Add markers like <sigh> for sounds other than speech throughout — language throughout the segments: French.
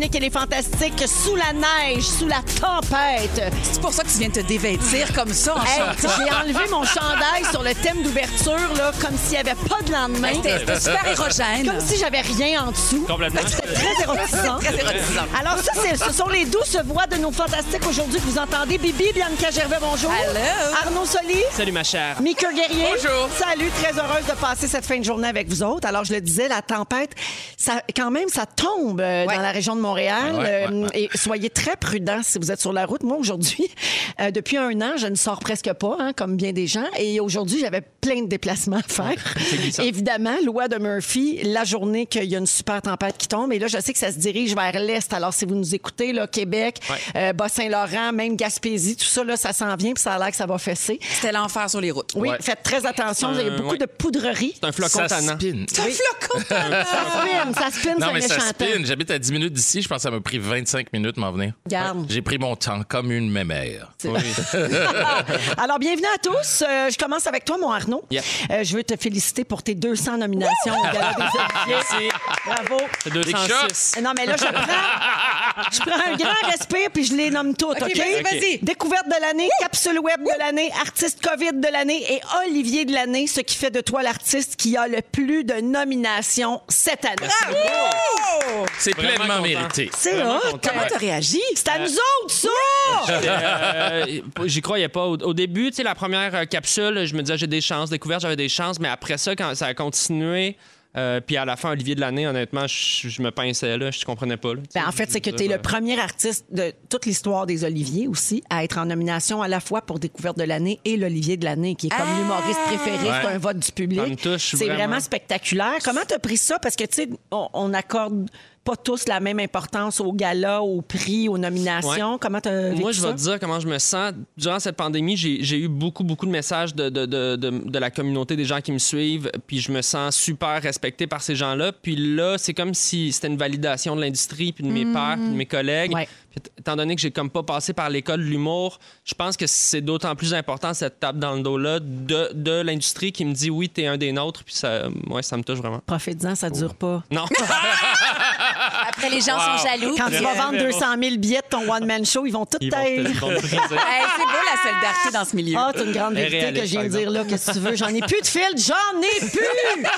Véronique et les Fantastiques, sous la neige, sous la tempête. C'est pour ça que tu viens de te dévêtir comme ça en Hey, chantant. j'ai enlevé mon chandail sur le thème d'ouverture, là, comme s'il n'y avait pas de lendemain. C'était c'était super érogène. Comme si j'avais rien en dessous. Complètement. Très érotisant. Très érotisant. Alors ça, c'est- ce sont les douces voix de nos fantastiques aujourd'hui que vous entendez. Bibi, Bianca Gervais, bonjour. Hello. Arnaud Soli. Salut ma chère. Mika Guerrier. Bonjour. Salut, très heureuse de passer cette fin de journée avec vous autres. Alors, je le disais, la tempête, ça, quand même, ça tombe euh, Ouais. dans la région de Montréal. Ouais, ouais, Euh, ouais. Et soyez très prudents si vous êtes sur la route. Moi, aujourd'hui, euh, depuis un an, je ne sors presque pas, hein, comme bien des gens. Et aujourd'hui, j'avais plein de déplacements à faire. glissant. Évidemment, loi de Murphy, la journée qu'il y a une super tempête qui tombe. Et là, je sais que ça se dirige vers l'Est. Alors, si vous nous écoutez, là, Québec, euh, Bas Saint-Laurent même Gaspésie, tout ça, là, ça s'en vient, puis ça a l'air que ça va fesser. C'était l'enfer sur les routes. Oui, faites très attention. Il y a beaucoup de poudrerie. C'est un flocon ça tannant. C'est un flocon <laughs> ça spin, ça spin, non, ça spin. J'habite à 10 minutes d'ici. Je pense que ça m'a pris 25 minutes m'en venir. Garde. J'ai pris mon temps comme une mémère. Oui. <laughs> Alors, bienvenue à tous. Euh, je commence avec toi, mon Arnaud. Euh, je veux te féliciter pour tes 200 nominations au des <laughs> Merci. Bravo. 200 euh, non, mais là, je prends, je prends un grand respire puis je les nomme toutes, OK? Vas-y, vas-y. Découverte de l'année, capsule web de l'année, artiste COVID de l'année et Olivier de l'année, ce qui fait de toi l'artiste qui a le plus de nominations cette année. C'est pleinement mérité. C'est Vraiment. Comment t'as réagi? C'est à nous euh, autres, ça! Euh, j'y croyais pas. Au, au début, tu sais, la première capsule, je me disais, j'ai des chances. Découverte, j'avais des chances. Mais après ça, quand ça a continué, euh, puis à la fin, Olivier de l'année, honnêtement, je, je me pinçais là. Je comprenais pas. là. Ben, en fait, c'est que tu es le premier artiste de toute l'histoire des Oliviers aussi à être en nomination à la fois pour Découverte de l'année et l'Olivier de l'année, qui est comme Ah! l'humoriste préféré. C'est Ouais. un vote du public. Ça me touche C'est vraiment. vraiment. spectaculaire. Comment tu as pris ça? Parce que, tu sais, on, on accorde pas tous la même importance aux galas, aux prix, aux nominations. Ouais. Comment tu Moi, je vais te dire comment je me sens. Durant cette pandémie, j'ai eu beaucoup, beaucoup de messages de, de, de, de, la communauté, des gens qui me suivent, puis je me sens super respecté par ces gens-là. Puis là, c'est comme si c'était une validation de l'industrie, puis de mes pairs, puis de mes collègues. Ouais. Puis étant donné que j'ai comme pas passé par l'école de l'humour, je pense que c'est d'autant plus important cette tape dans le dos-là de, de l'industrie qui me dit oui, t'es un des nôtres, puis ça, ouais, ça me touche vraiment. Profites-en, ça dure pas. Non. <laughs> Après, les gens sont jaloux. Quand tu vas vendre 200 000 billets de ton one-man show, ils vont tout taire. <laughs> hey, c'est beau la solidarité dans ce milieu. Ah, c'est une grande vérité que je viens de dire là. Qu'est-ce que tu veux? J'en ai plus de fil, j'en ai plus! <laughs>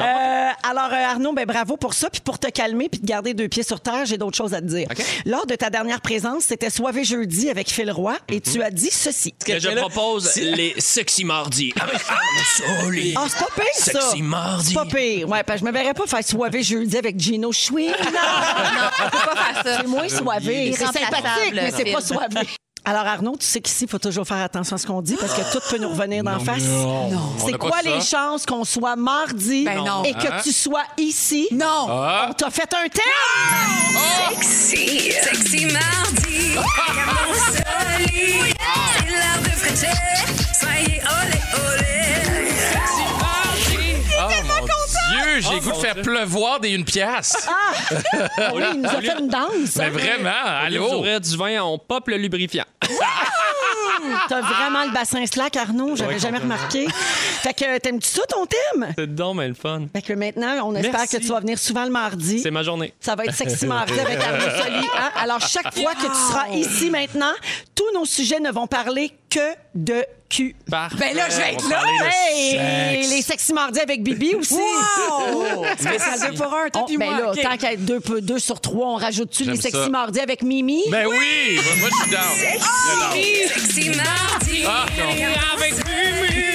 Euh, alors, euh, Arnaud, ben, bravo pour ça. Puis pour te calmer puis te garder deux pieds sur terre, j'ai d'autres choses à te dire. OK. Lors de ta dernière présence, c'était Soivé jeudi avec Phil Roy et tu as dit ceci. Que je propose les sexy mardis avec Arnaud Ah, c'est pas pire, ça! Sexy mardi. C'est pas pire. Ouais, parce que je me verrais pas faire Soivé jeudi avec Gino Chouin. Non! Non, on peut pas faire ça. C'est moins soivé. C'est sympathique, mais c'est pas soivé. Alors, Arnaud, tu sais qu'ici, il faut toujours faire attention à ce qu'on dit parce que tout peut nous revenir d'en face. On C'est pas quoi ça. les chances qu'on soit mardi Ben non. et que Hein? tu sois ici? Non. Ah, On t'a fait un thème! Sexy, sexy mardi. <laughs> Arnaud Soli, c'est l'heure de frécher. Dieu, j'ai Oh, goût de faire Dieu. pleuvoir des une pièce. Ah <laughs> oui, il nous a fait une danse. Mais hein? vraiment, Allô? ouvrir du vin, on pop le lubrifiant. T'as vraiment le bassin slack, Arnaud. J'avais Ouais, jamais remarqué. Fait que t'aimes-tu ça, ton thème? C'est donc mais le fun. Fait que maintenant, on espère Merci. que tu vas venir souvent le mardi. C'est ma journée. Ça va être sexy mardi avec Arnaud Soli. hein? Alors, chaque fois que tu seras ici maintenant, tous nos sujets ne vont parler que de cul. Parfait. Ben là, je vais être là. Hey, les sexy mardis avec Bibi aussi. Wow! <laughs> Spécial deux pour un, toi On- puis ben moi. là, OK. tant qu'à être deux, peu- deux sur trois, on rajoute-tu les sexy ça. mardis avec Mimi? Ben oui, moi, moi, je suis down. Suis down. Sexy mardi. Ah. Avec Bibi!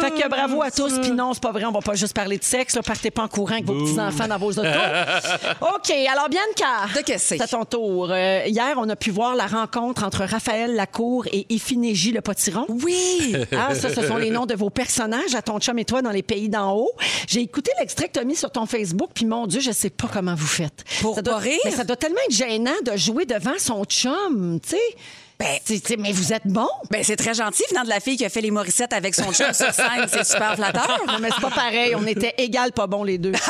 Fait que bravo à tous. Puis non, c'est pas vrai, on va pas juste parler de sexe. Là. Partez pas en courant avec vos petits-enfants dans vos autos. <laughs> OK, alors Bianca. De qu'est-ce que c'est? C'est à ton tour. Euh, hier, on a pu voir la rencontre entre Raphaël Lacour et Ifinégie le potiron. Oui. <laughs> Ah, ça, ce sont les noms de vos personnages à ton chum et toi dans les pays d'en haut. J'ai écouté l'extrait que tu as mis sur ton Facebook, puis mon Dieu, je sais pas comment vous faites. Pour ça doit, pas rire? Mais ça doit tellement être gênant de jouer devant son chum, tu sais. Ben, mais vous êtes bon. Ben, c'est très gentil venant de la fille qui a fait les Morissettes avec son chum sur scène. C'est super flatteur. Non, mais c'est pas pareil. On était égal pas bons les deux. <laughs>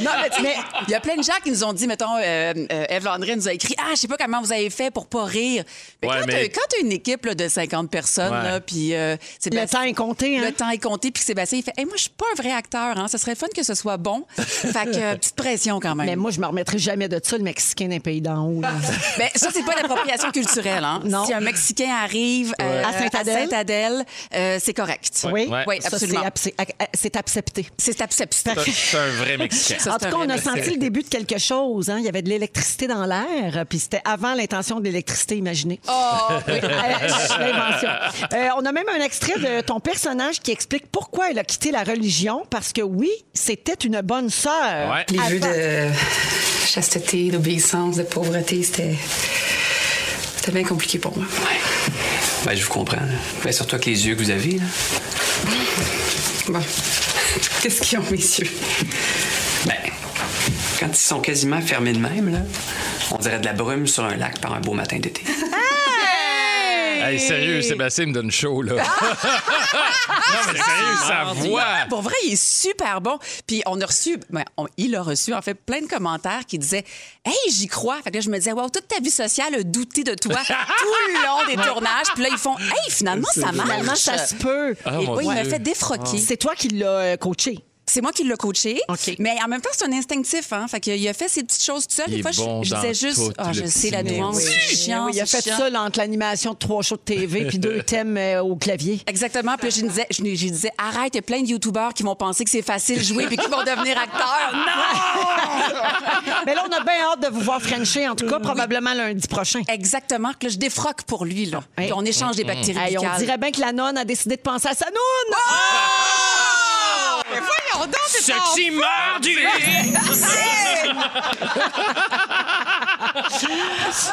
Non, mais, tu il y a plein de gens qui nous ont dit, mettons, euh, euh, Eve Landry nous a écrit Ah, je sais pas comment vous avez fait pour pas rire. Mais Ouais, quand mais- quand t'as une équipe là, de 50 personnes, Ouais. là, puis euh, Le temps est compté. Hein? Le temps est compté, puis Sébastien, il fait Hey, Moi, je suis pas un vrai acteur, hein. ça serait fun que ce soit bon. fait que, euh, petite pression quand même. Mais moi, je me remettrai jamais de ça, le Mexicain d'un pays d'en haut. <laughs> Ben, ça, c'est pas l'appropriation culturelle. Hein? Non. Si un Mexicain arrive euh, À Sainte-Adèle, euh, c'est correct. Oui, Ouais. Oui, absolument. abs- c'est accepté. C'est accepté. C'est un vrai Mexicain. Ça, en tout cas, on a senti le début de quelque chose. Hein? Il y avait de l'électricité dans l'air, puis c'était avant l'intention de l'électricité imaginée. Oh, <laughs> Oui, euh, l'invention. Euh, on a même un extrait de ton personnage qui explique pourquoi elle a quitté la religion, parce que oui, c'était une bonne sœur. Ouais. Les vœux Attends. de chasteté, d'obéissance, de pauvreté, c'était. C'était bien compliqué pour moi. Ouais. Ben, je vous comprends. là. Ben, surtout avec les yeux que vous avez. Là. Bon. <laughs> Qu'est-ce qu'ils ont, messieurs? Ben, quand ils sont quasiment fermés de même, là, on dirait de la brume sur un lac par un beau matin d'été. Hey, sérieux, Sébastien me donne chaud, là. <laughs> non, mais sérieux, sa voix. Pour vrai, il est super bon. Puis on a reçu, ben, on- il a reçu en fait plein de commentaires qui disaient Hey, j'y crois. Fait que là, je me disais, wow, toute ta vie sociale a douté de toi <laughs> tout le long des tournages. Puis là, ils font Hey, finalement, ça marche. Finalement, ça se peut. Ah, Et mon oui, il m'a Dieu. fait défroquer. C'est toi qui l'as euh, coaché. C'est moi qui l'ai coaché. OK. Mais en même temps, c'est un instinctif. Hein? Fait qu'il a fait ses petites choses tout seul. Il Des est fois, je- bon je, dans disais juste, ah, le je sais la petit nuance, nez. c'est chiant. Oui, il a fait chiant. ça là, entre l'animation de trois shows de TV <laughs> puis deux thèmes euh, au clavier. Exactement. Puis là, je disais, je, je disais, arrête, il y a plein de YouTubeurs qui vont penser que c'est facile de jouer puis qui vont devenir acteurs. Non! <laughs> Mais là, on a bien hâte de vous voir Frencher, en tout cas, probablement lundi prochain. Exactement. Que là, je défroque pour lui, là. Puis on échange des bactéries Hey, on dirait bien que la nonne a décidé de penser à sa noune. Mais Sexy mardi!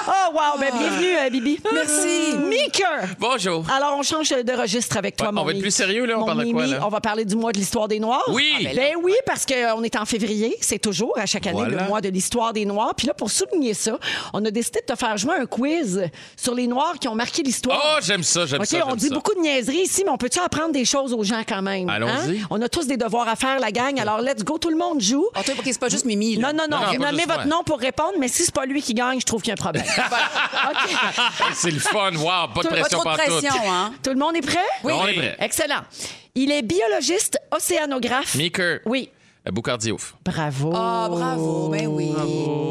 Oh, wow! Ben, bienvenue, euh, Bibi. Merci. Meeker. Bonjour. Alors, on change de registre avec toi, Ouais, mon on va être Mimi. plus sérieux, là? On Mon parle de quoi, là? On va parler du mois de l'histoire des Noirs. Oui. Ah, ben, oui, parce qu'on est en février. C'est toujours, à chaque année, Voilà. le mois de l'histoire des Noirs. Puis là, pour souligner ça, on a décidé de te faire jouer un quiz sur les Noirs qui ont marqué l'histoire. Oh, j'aime ça, j'aime OK, ça. on dit ça. beaucoup de niaiseries ici, mais on peut-tu apprendre des choses aux gens quand même? hein? Allons-y. On a tous des devoirs à faire, la gang. Alors, let's go, tout le monde joue. Oh, c'est pas juste Mimi, là. Non, non, non. Non, non, nommez votre nom pour répondre, mais si c'est pas lui qui gagne, je trouve qu'il y a un problème. <laughs> C'est le fun, wow, pas de Pas pression trop de partout. pression, hein? Tout le monde est prêt? Oui. On est prêt. Excellent. Il est biologiste, océanographe. Meeker. Oui. Boucardiouf. Bravo. Ah, bravo, ben oui.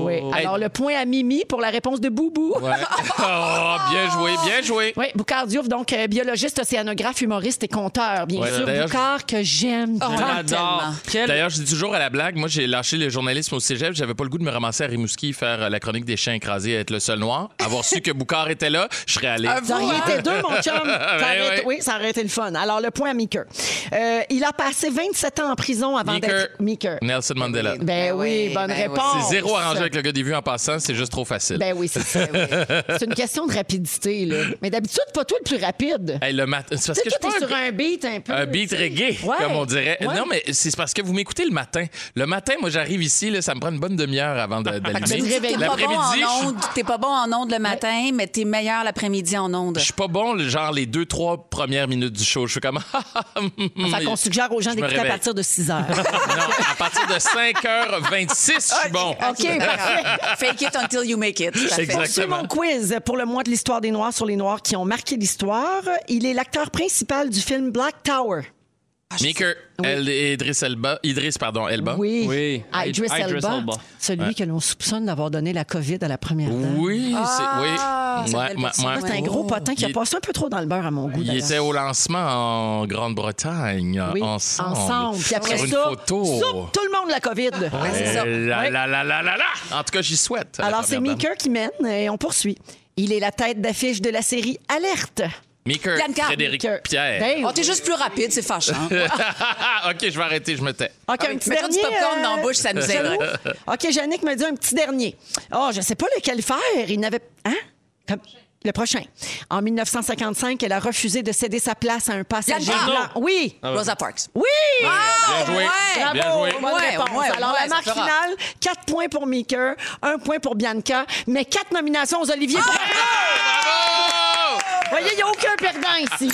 Oui. Alors, le point à Mimi pour la réponse de Boubou. Ouais. oh, <laughs> bien joué, bien joué. Oui, Boucard Diouf, donc euh, biologiste, océanographe, humoriste et conteur, bien Ouais, sûr. d'ailleurs, Boucard que j'aime. Oh, tant. j'adore. J'adore. Quel- D'ailleurs, je dis toujours à la blague, moi, j'ai lâché le journalisme au cégep. J'avais pas le goût de me ramasser à Rimouski, faire euh, la chronique des chiens écrasés, être le seul noir. Avoir su que Boucard était là, je serais allé. Vous auriez été deux, mon chum. <laughs> Ça aurait Ben été- ouais. Oui, ça aurait été le fun. Alors, le point à Meeker. Euh, il a passé 27 ans en prison avant Meeker. d'être... Meeker. Nelson Mandela. Ben oui, oui, bonne ben réponse. C'est zéro arrangé avec le gars des vues en passant, c'est juste trop facile. Ben oui, c'est ça. oui. <laughs> C'est une question de rapidité, là. Mais d'habitude, pas toi le plus rapide. Hey, le matin, c'est parce que je pas sur un beat un peu. un beat reggae, Ouais. comme on dirait. Ouais. Non, mais c'est parce que vous m'écoutez le matin. Le matin, moi, j'arrive ici, là, ça me prend une bonne demi-heure avant <laughs> d'allumer. dis que t'es pas bon L'après-midi, en je- ondes. T'es pas bon en ondes le matin, mais t'es meilleur l'après-midi en ondes. je suis pas bon, le- genre les deux, trois premières minutes du show. Je suis comme. <laughs> Fait qu'on suggère aux gens d'écouter à partir de 6 heures. non, à partir de 5h26, je suis bon. OK, parfait. <laughs> Fake it until you make it. Exact. C'est mon quiz pour le mois de l'histoire des Noirs sur les Noirs qui ont marqué l'histoire. Il est l'acteur principal du film Black Tower. Meeker, El- Idris Elba. Idris, pardon, Elba. Oui. Oui. Ah, Idris Idris Elba. Elba. Celui que l'on soupçonne d'avoir donné la COVID à la première dame. Oui, Ah, c'est. Oui. C'est un gros potin qui a Il- passé un peu trop dans le beurre à mon goût. Il était au lancement en Grande-Bretagne, Oui, ensemble. ensemble. Puis après Sur une ça, photo. soupe, tout le monde la COVID. c'est ça. Là, Ouais. là, là, là, là, là. En tout cas, j'y souhaite. la Alors, c'est dame. Meeker qui mène et on poursuit. Il est la tête d'affiche de la série Alerte. Meeker, Bianca. Frédéric Meeker. Pierre. Ben, Oh, t'es juste plus rapide, c'est fâchant. <laughs> OK, je vais arrêter, je me tais. OK, Ah un petit mets-toi du dernier. popcorn dans la bouche, ça nous aiderait. OK, Yannick me dit un petit dernier. Oh, je sais pas lequel faire. Il n'avait. Hein? Comme- Le prochain. En 1955, elle a refusé de céder sa place à un passager blanc. Oui. Rosa Parks. Oui! Bien joué. ouais. Bien Bravo, joué. bonne Ouais, réponse. ouais, Alors, ouais, la marque finale, 4 points pour Meeker, 1 point pour Bianca, mais 4 nominations aux Olivier. Bravo! Voyez, il n'y a aucun perdant ici.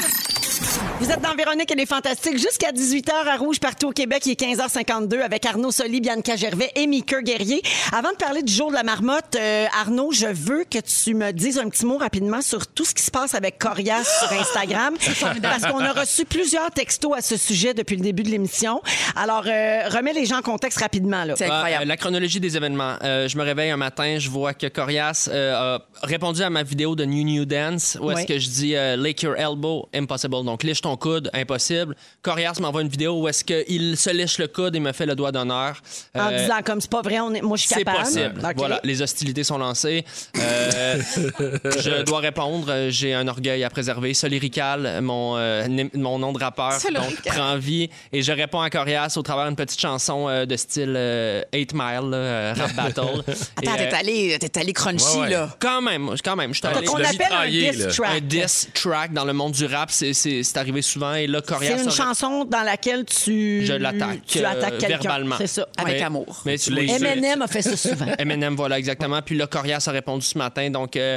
Vous êtes dans Véronique et les Fantastiques jusqu'à 18h à Rouge partout au Québec. Il est 15h52 avec Arnaud Soli, Bianca Gervais et Mika Guerrier. Avant de parler du jour de la marmotte, euh, Arnaud, je veux que tu me dises un petit mot rapidement sur tout ce qui se passe avec Corias sur Instagram. parce qu'on a reçu plusieurs textos à ce sujet depuis le début de l'émission. Alors, euh, remets les gens en contexte rapidement. Là. C'est Ah, incroyable. euh, la chronologie des événements. Euh, je me réveille un matin, je vois que Corias euh, a répondu à ma vidéo de New New Dance où est-ce Oui. que je dis euh, Lick your elbow, impossible. Donc, liche ton coude, impossible. Corias m'envoie une vidéo où est-ce qu'il se liche le coude et me fait le doigt d'honneur. En Euh, disant comme c'est pas vrai, on est, moi je suis c'est capable. possible. OK. Voilà, les hostilités sont lancées. Euh, <laughs> je dois répondre. Euh, J'ai un orgueil à préserver. Solirical, mon, euh, mon nom de rappeur, donc prend vie. Et je réponds à Corias au travers d'une petite chanson euh, de style euh, 8 Mile, là, euh, rap battle. <laughs> Attends, t'es euh, allé, t'es allé crunchy, Ouais, ouais. là. Quand même, quand même. Je suis allé- On appelle un diss track. un diss track dans le monde du rap, c'est- c'est arrivé souvent. Et là, Corias C'est une chanson dans laquelle tu. Je l'attaque. Tu euh, attaques quelqu'un. verbalement. C'est ça. Avec Mais- amour. Mais tu Eminem a fait ça souvent. <laughs> Eminem, voilà, exactement. Puis là, Corias a répondu ce matin. Donc, euh,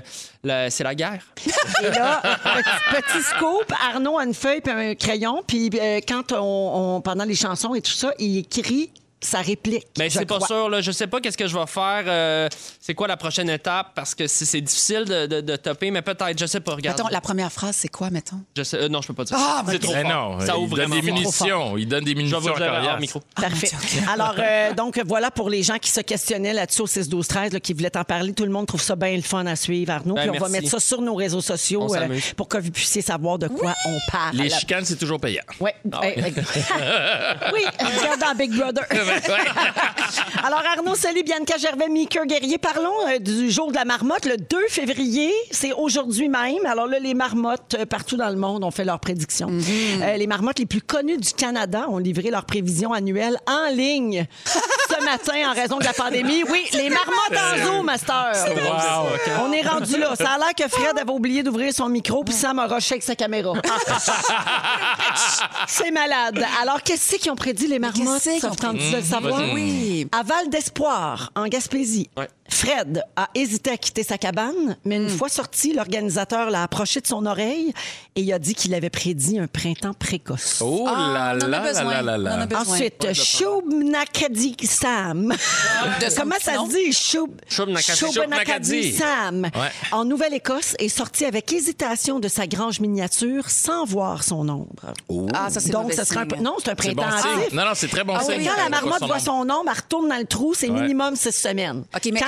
c'est la guerre. <laughs> Et là, petit, petit scoop, Arnaud a une feuille et un crayon, puis euh, quand on, on- pendant les chansons et tout ça, il écrit sa réplique. Mais je c'est pas sûr. Là. Je sais pas qu'est-ce que je vais faire. euh, c'est quoi la prochaine étape? Parce que c'est c'est difficile de, de, de topper, mais peut-être. Je sais pas. Regarde. Mettons, la première phrase, c'est quoi, mettons? Je sais, euh, non, je peux pas dire. Ah, c'est trop Mais fort. non, Ça il ouvre donne vraiment des munitions. Il donne des Je vais munitions vous à micro. Parfait. Alors, euh, donc, voilà pour les gens qui se questionnaient là-dessus au 6-12-13, là, qui voulaient en parler. Tout le monde trouve ça bien le fun à suivre, Arnaud. Ben, Puis on va mettre ça sur nos réseaux sociaux euh, pour que vous puissiez savoir de quoi on parle. Les chicanes, c'est toujours payant. Ouais. Eh, eh. <laughs> oui, regarde dans Big Brother. <laughs> <laughs> Alors, Arnaud Soli, Bianca Gervais, Mika Guerrier, parlons euh, du jour de la marmotte. Le 2 février, c'est aujourd'hui même. Alors là, les marmottes euh, partout dans le monde ont fait leurs prédictions. Euh, les marmottes les plus connues du Canada ont livré leurs prévisions annuelles en ligne <laughs> ce matin en raison de la pandémie. Oui, les marmottes en zoo, master. On est rendu là. Ça a l'air que Fred avait oublié d'ouvrir son micro, puis Sam a rushé avec sa caméra. <laughs> C'est malade. Alors, qu'est-ce qu'ils ont prédit, les marmottes? qu'est-ce qu'ils Ça ont prédit? de le savoir? Oui. À Val d'Espoir, en Gaspésie, Ouais. Fred a hésité à quitter sa cabane, mais Hmm. une fois sorti, l'organisateur l'a approché de son oreille et il a dit qu'il avait prédit un printemps précoce. Oh Ah, là on en a là là là là. Ensuite, Shubnakadi Sam. <laughs> Comment ça se dit? Shub... Sam. Ouais. En Nouvelle-Écosse, est sorti avec hésitation de sa grange miniature sans voir son ombre. Ah, ça, c'est Donc, ce serait. Non, c'est un printemps. Non, non, c'est très bon Ah signe. quand la marmotte voit son ombre, elle retourne dans le trou, c'est minimum six semaines.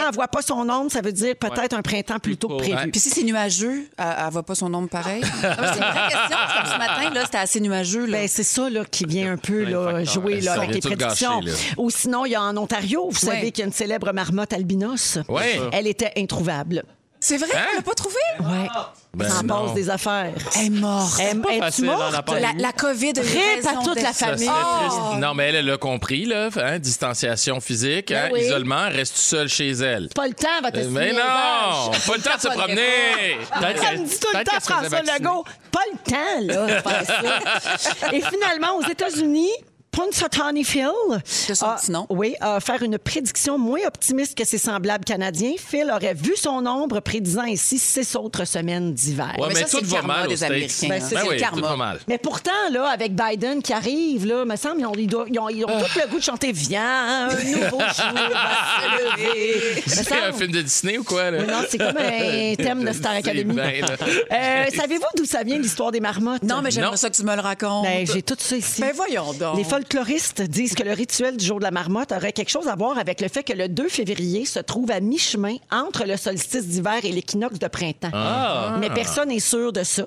Elle voit pas son ombre, ça veut dire peut-être un printemps plus tôt que Plutôt, prévu. Puis si c'est nuageux, elle, elle voit pas son nombre pareil. <laughs> C'est une vraie question. parce que ce matin, là, c'était assez nuageux. Là. Ben, c'est ça là, qui vient un peu là, jouer là, avec les prédictions. Ou sinon, il y a en Ontario, vous Ouais. savez qu'il y a une célèbre marmotte albinos. Ouais. Elle était introuvable. C'est vrai, Hein? on l'a pas trouvé? Ouais. Ben ça en non. passe des affaires. Elle est morte. Elle- Es-tu facile, hein, la morte? La, la COVID Rip à toute la famille. Oh! Non, mais elle, elle l'a compris, là. hein, distanciation physique, Ben hein, oui. isolement, reste seule chez elle. Pas le temps, va te Mais non! Pas le temps de se promener! Ça me dit tout le temps, François. Legault. Pas le temps, là, de faire ça. <laughs> Et finalement, aux États-Unis, Punxsutawney Phil son a- petit nom. Oui, a offert une prédiction moins optimiste que ses semblables canadiens. Phil aurait vu son ombre, prédisant ainsi six autres semaines d'hiver. Ouais, Mais mais, ça, c'est tout le va karma mal des. Américains, Ben, hein. c'est Ben oui, karma. tout va mal. Mais pourtant, là, avec Biden qui arrive, là, me semble, ils ont, ils doivent- ils ont- ils ont tout le goût de chanter Viens, un nouveau jour va se lever. <laughs> Me C'est un film de Disney ou quoi, là? Mais non, c'est comme un <laughs> thème de Star Academy. Euh, Savez-vous d'où ça vient l'histoire des marmottes? Non, mais j'aimerais ça que tu me le racontes. Ben, j'ai tout ça ici. Ben, voyons donc. Les folkloristes disent que le rituel du jour de la marmotte aurait quelque chose à voir avec le fait que le 2 février se trouve à mi-chemin entre le solstice d'hiver et l'équinoxe de printemps. Ah. Mais personne n'est sûr de ça.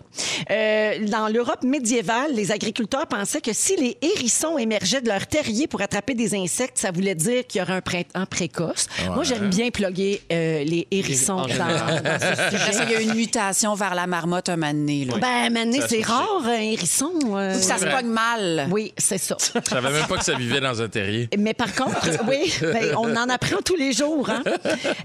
Euh, dans l'Europe médiévale, les agriculteurs pensaient que si les hérissons émergeaient de leur terrier pour attraper des insectes, ça voulait dire qu'il y aurait un printemps précoce. Moi, j'aime bien plugger euh, les hérissons En dans, dans ce sujet. il y a une mutation vers la marmotte un moment donné. là. Ben, Mané, Ça c'est rare, un hérisson. euh, ça se pogne mal. Oui, c'est ça. <laughs> Je savais même pas que ça vivait dans un terrier. Mais par contre, oui, ben, on en apprend tous les jours. hein.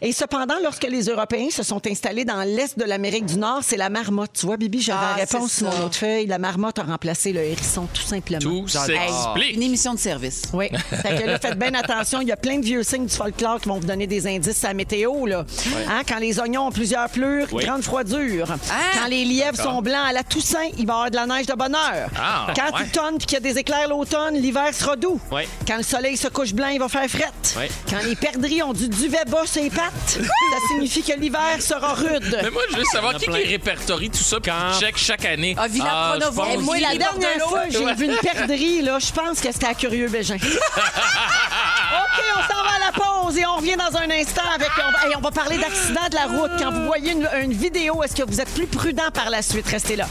Et cependant, lorsque les Européens se sont installés dans l'est de l'Amérique du Nord, c'est la marmotte. Tu vois, Bibi, j'avais Ah, la réponse c'est sur autre feuille. La marmotte a remplacé le hérisson, tout simplement. Tout s'explique. Une émission de service. Oui. <laughs> Fait que là, faites bien attention. Il y a plein de vieux signes du folklore qui vont vous donner des indices à la météo. Là. Hein, quand les oignons ont plusieurs pleurs, grande froidure. Ah! Quand les lièvres sont blancs à la Toussaint, il va y avoir de la neige de bonne heure. Ah, quand ouais. il tonne puis qu'il y a des éclairs l'automne, l'hiver sera doux. Ouais. Quand le soleil se couche blanc, il va faire frette. Ouais. Quand les perdrix ont du duvet bas sur les pattes, ça signifie que l'hiver sera rude. Mais moi, je veux savoir qui, répertorie tout ça puis Quand- qui check chaque année. Ah, Villa Ah, je Pronovo. pense- Et moi, la dernière fois, j'ai vu une <laughs> perdrix, là, je pense que c'était à Curieux Bégin. <laughs> OK, on s'en va à la pause et on revient dans un instant avec. On va, hey, on va parler d'accident de la route. Quand vous voyez une, une vidéo, est-ce que vous êtes plus prudent par la suite? Restez là.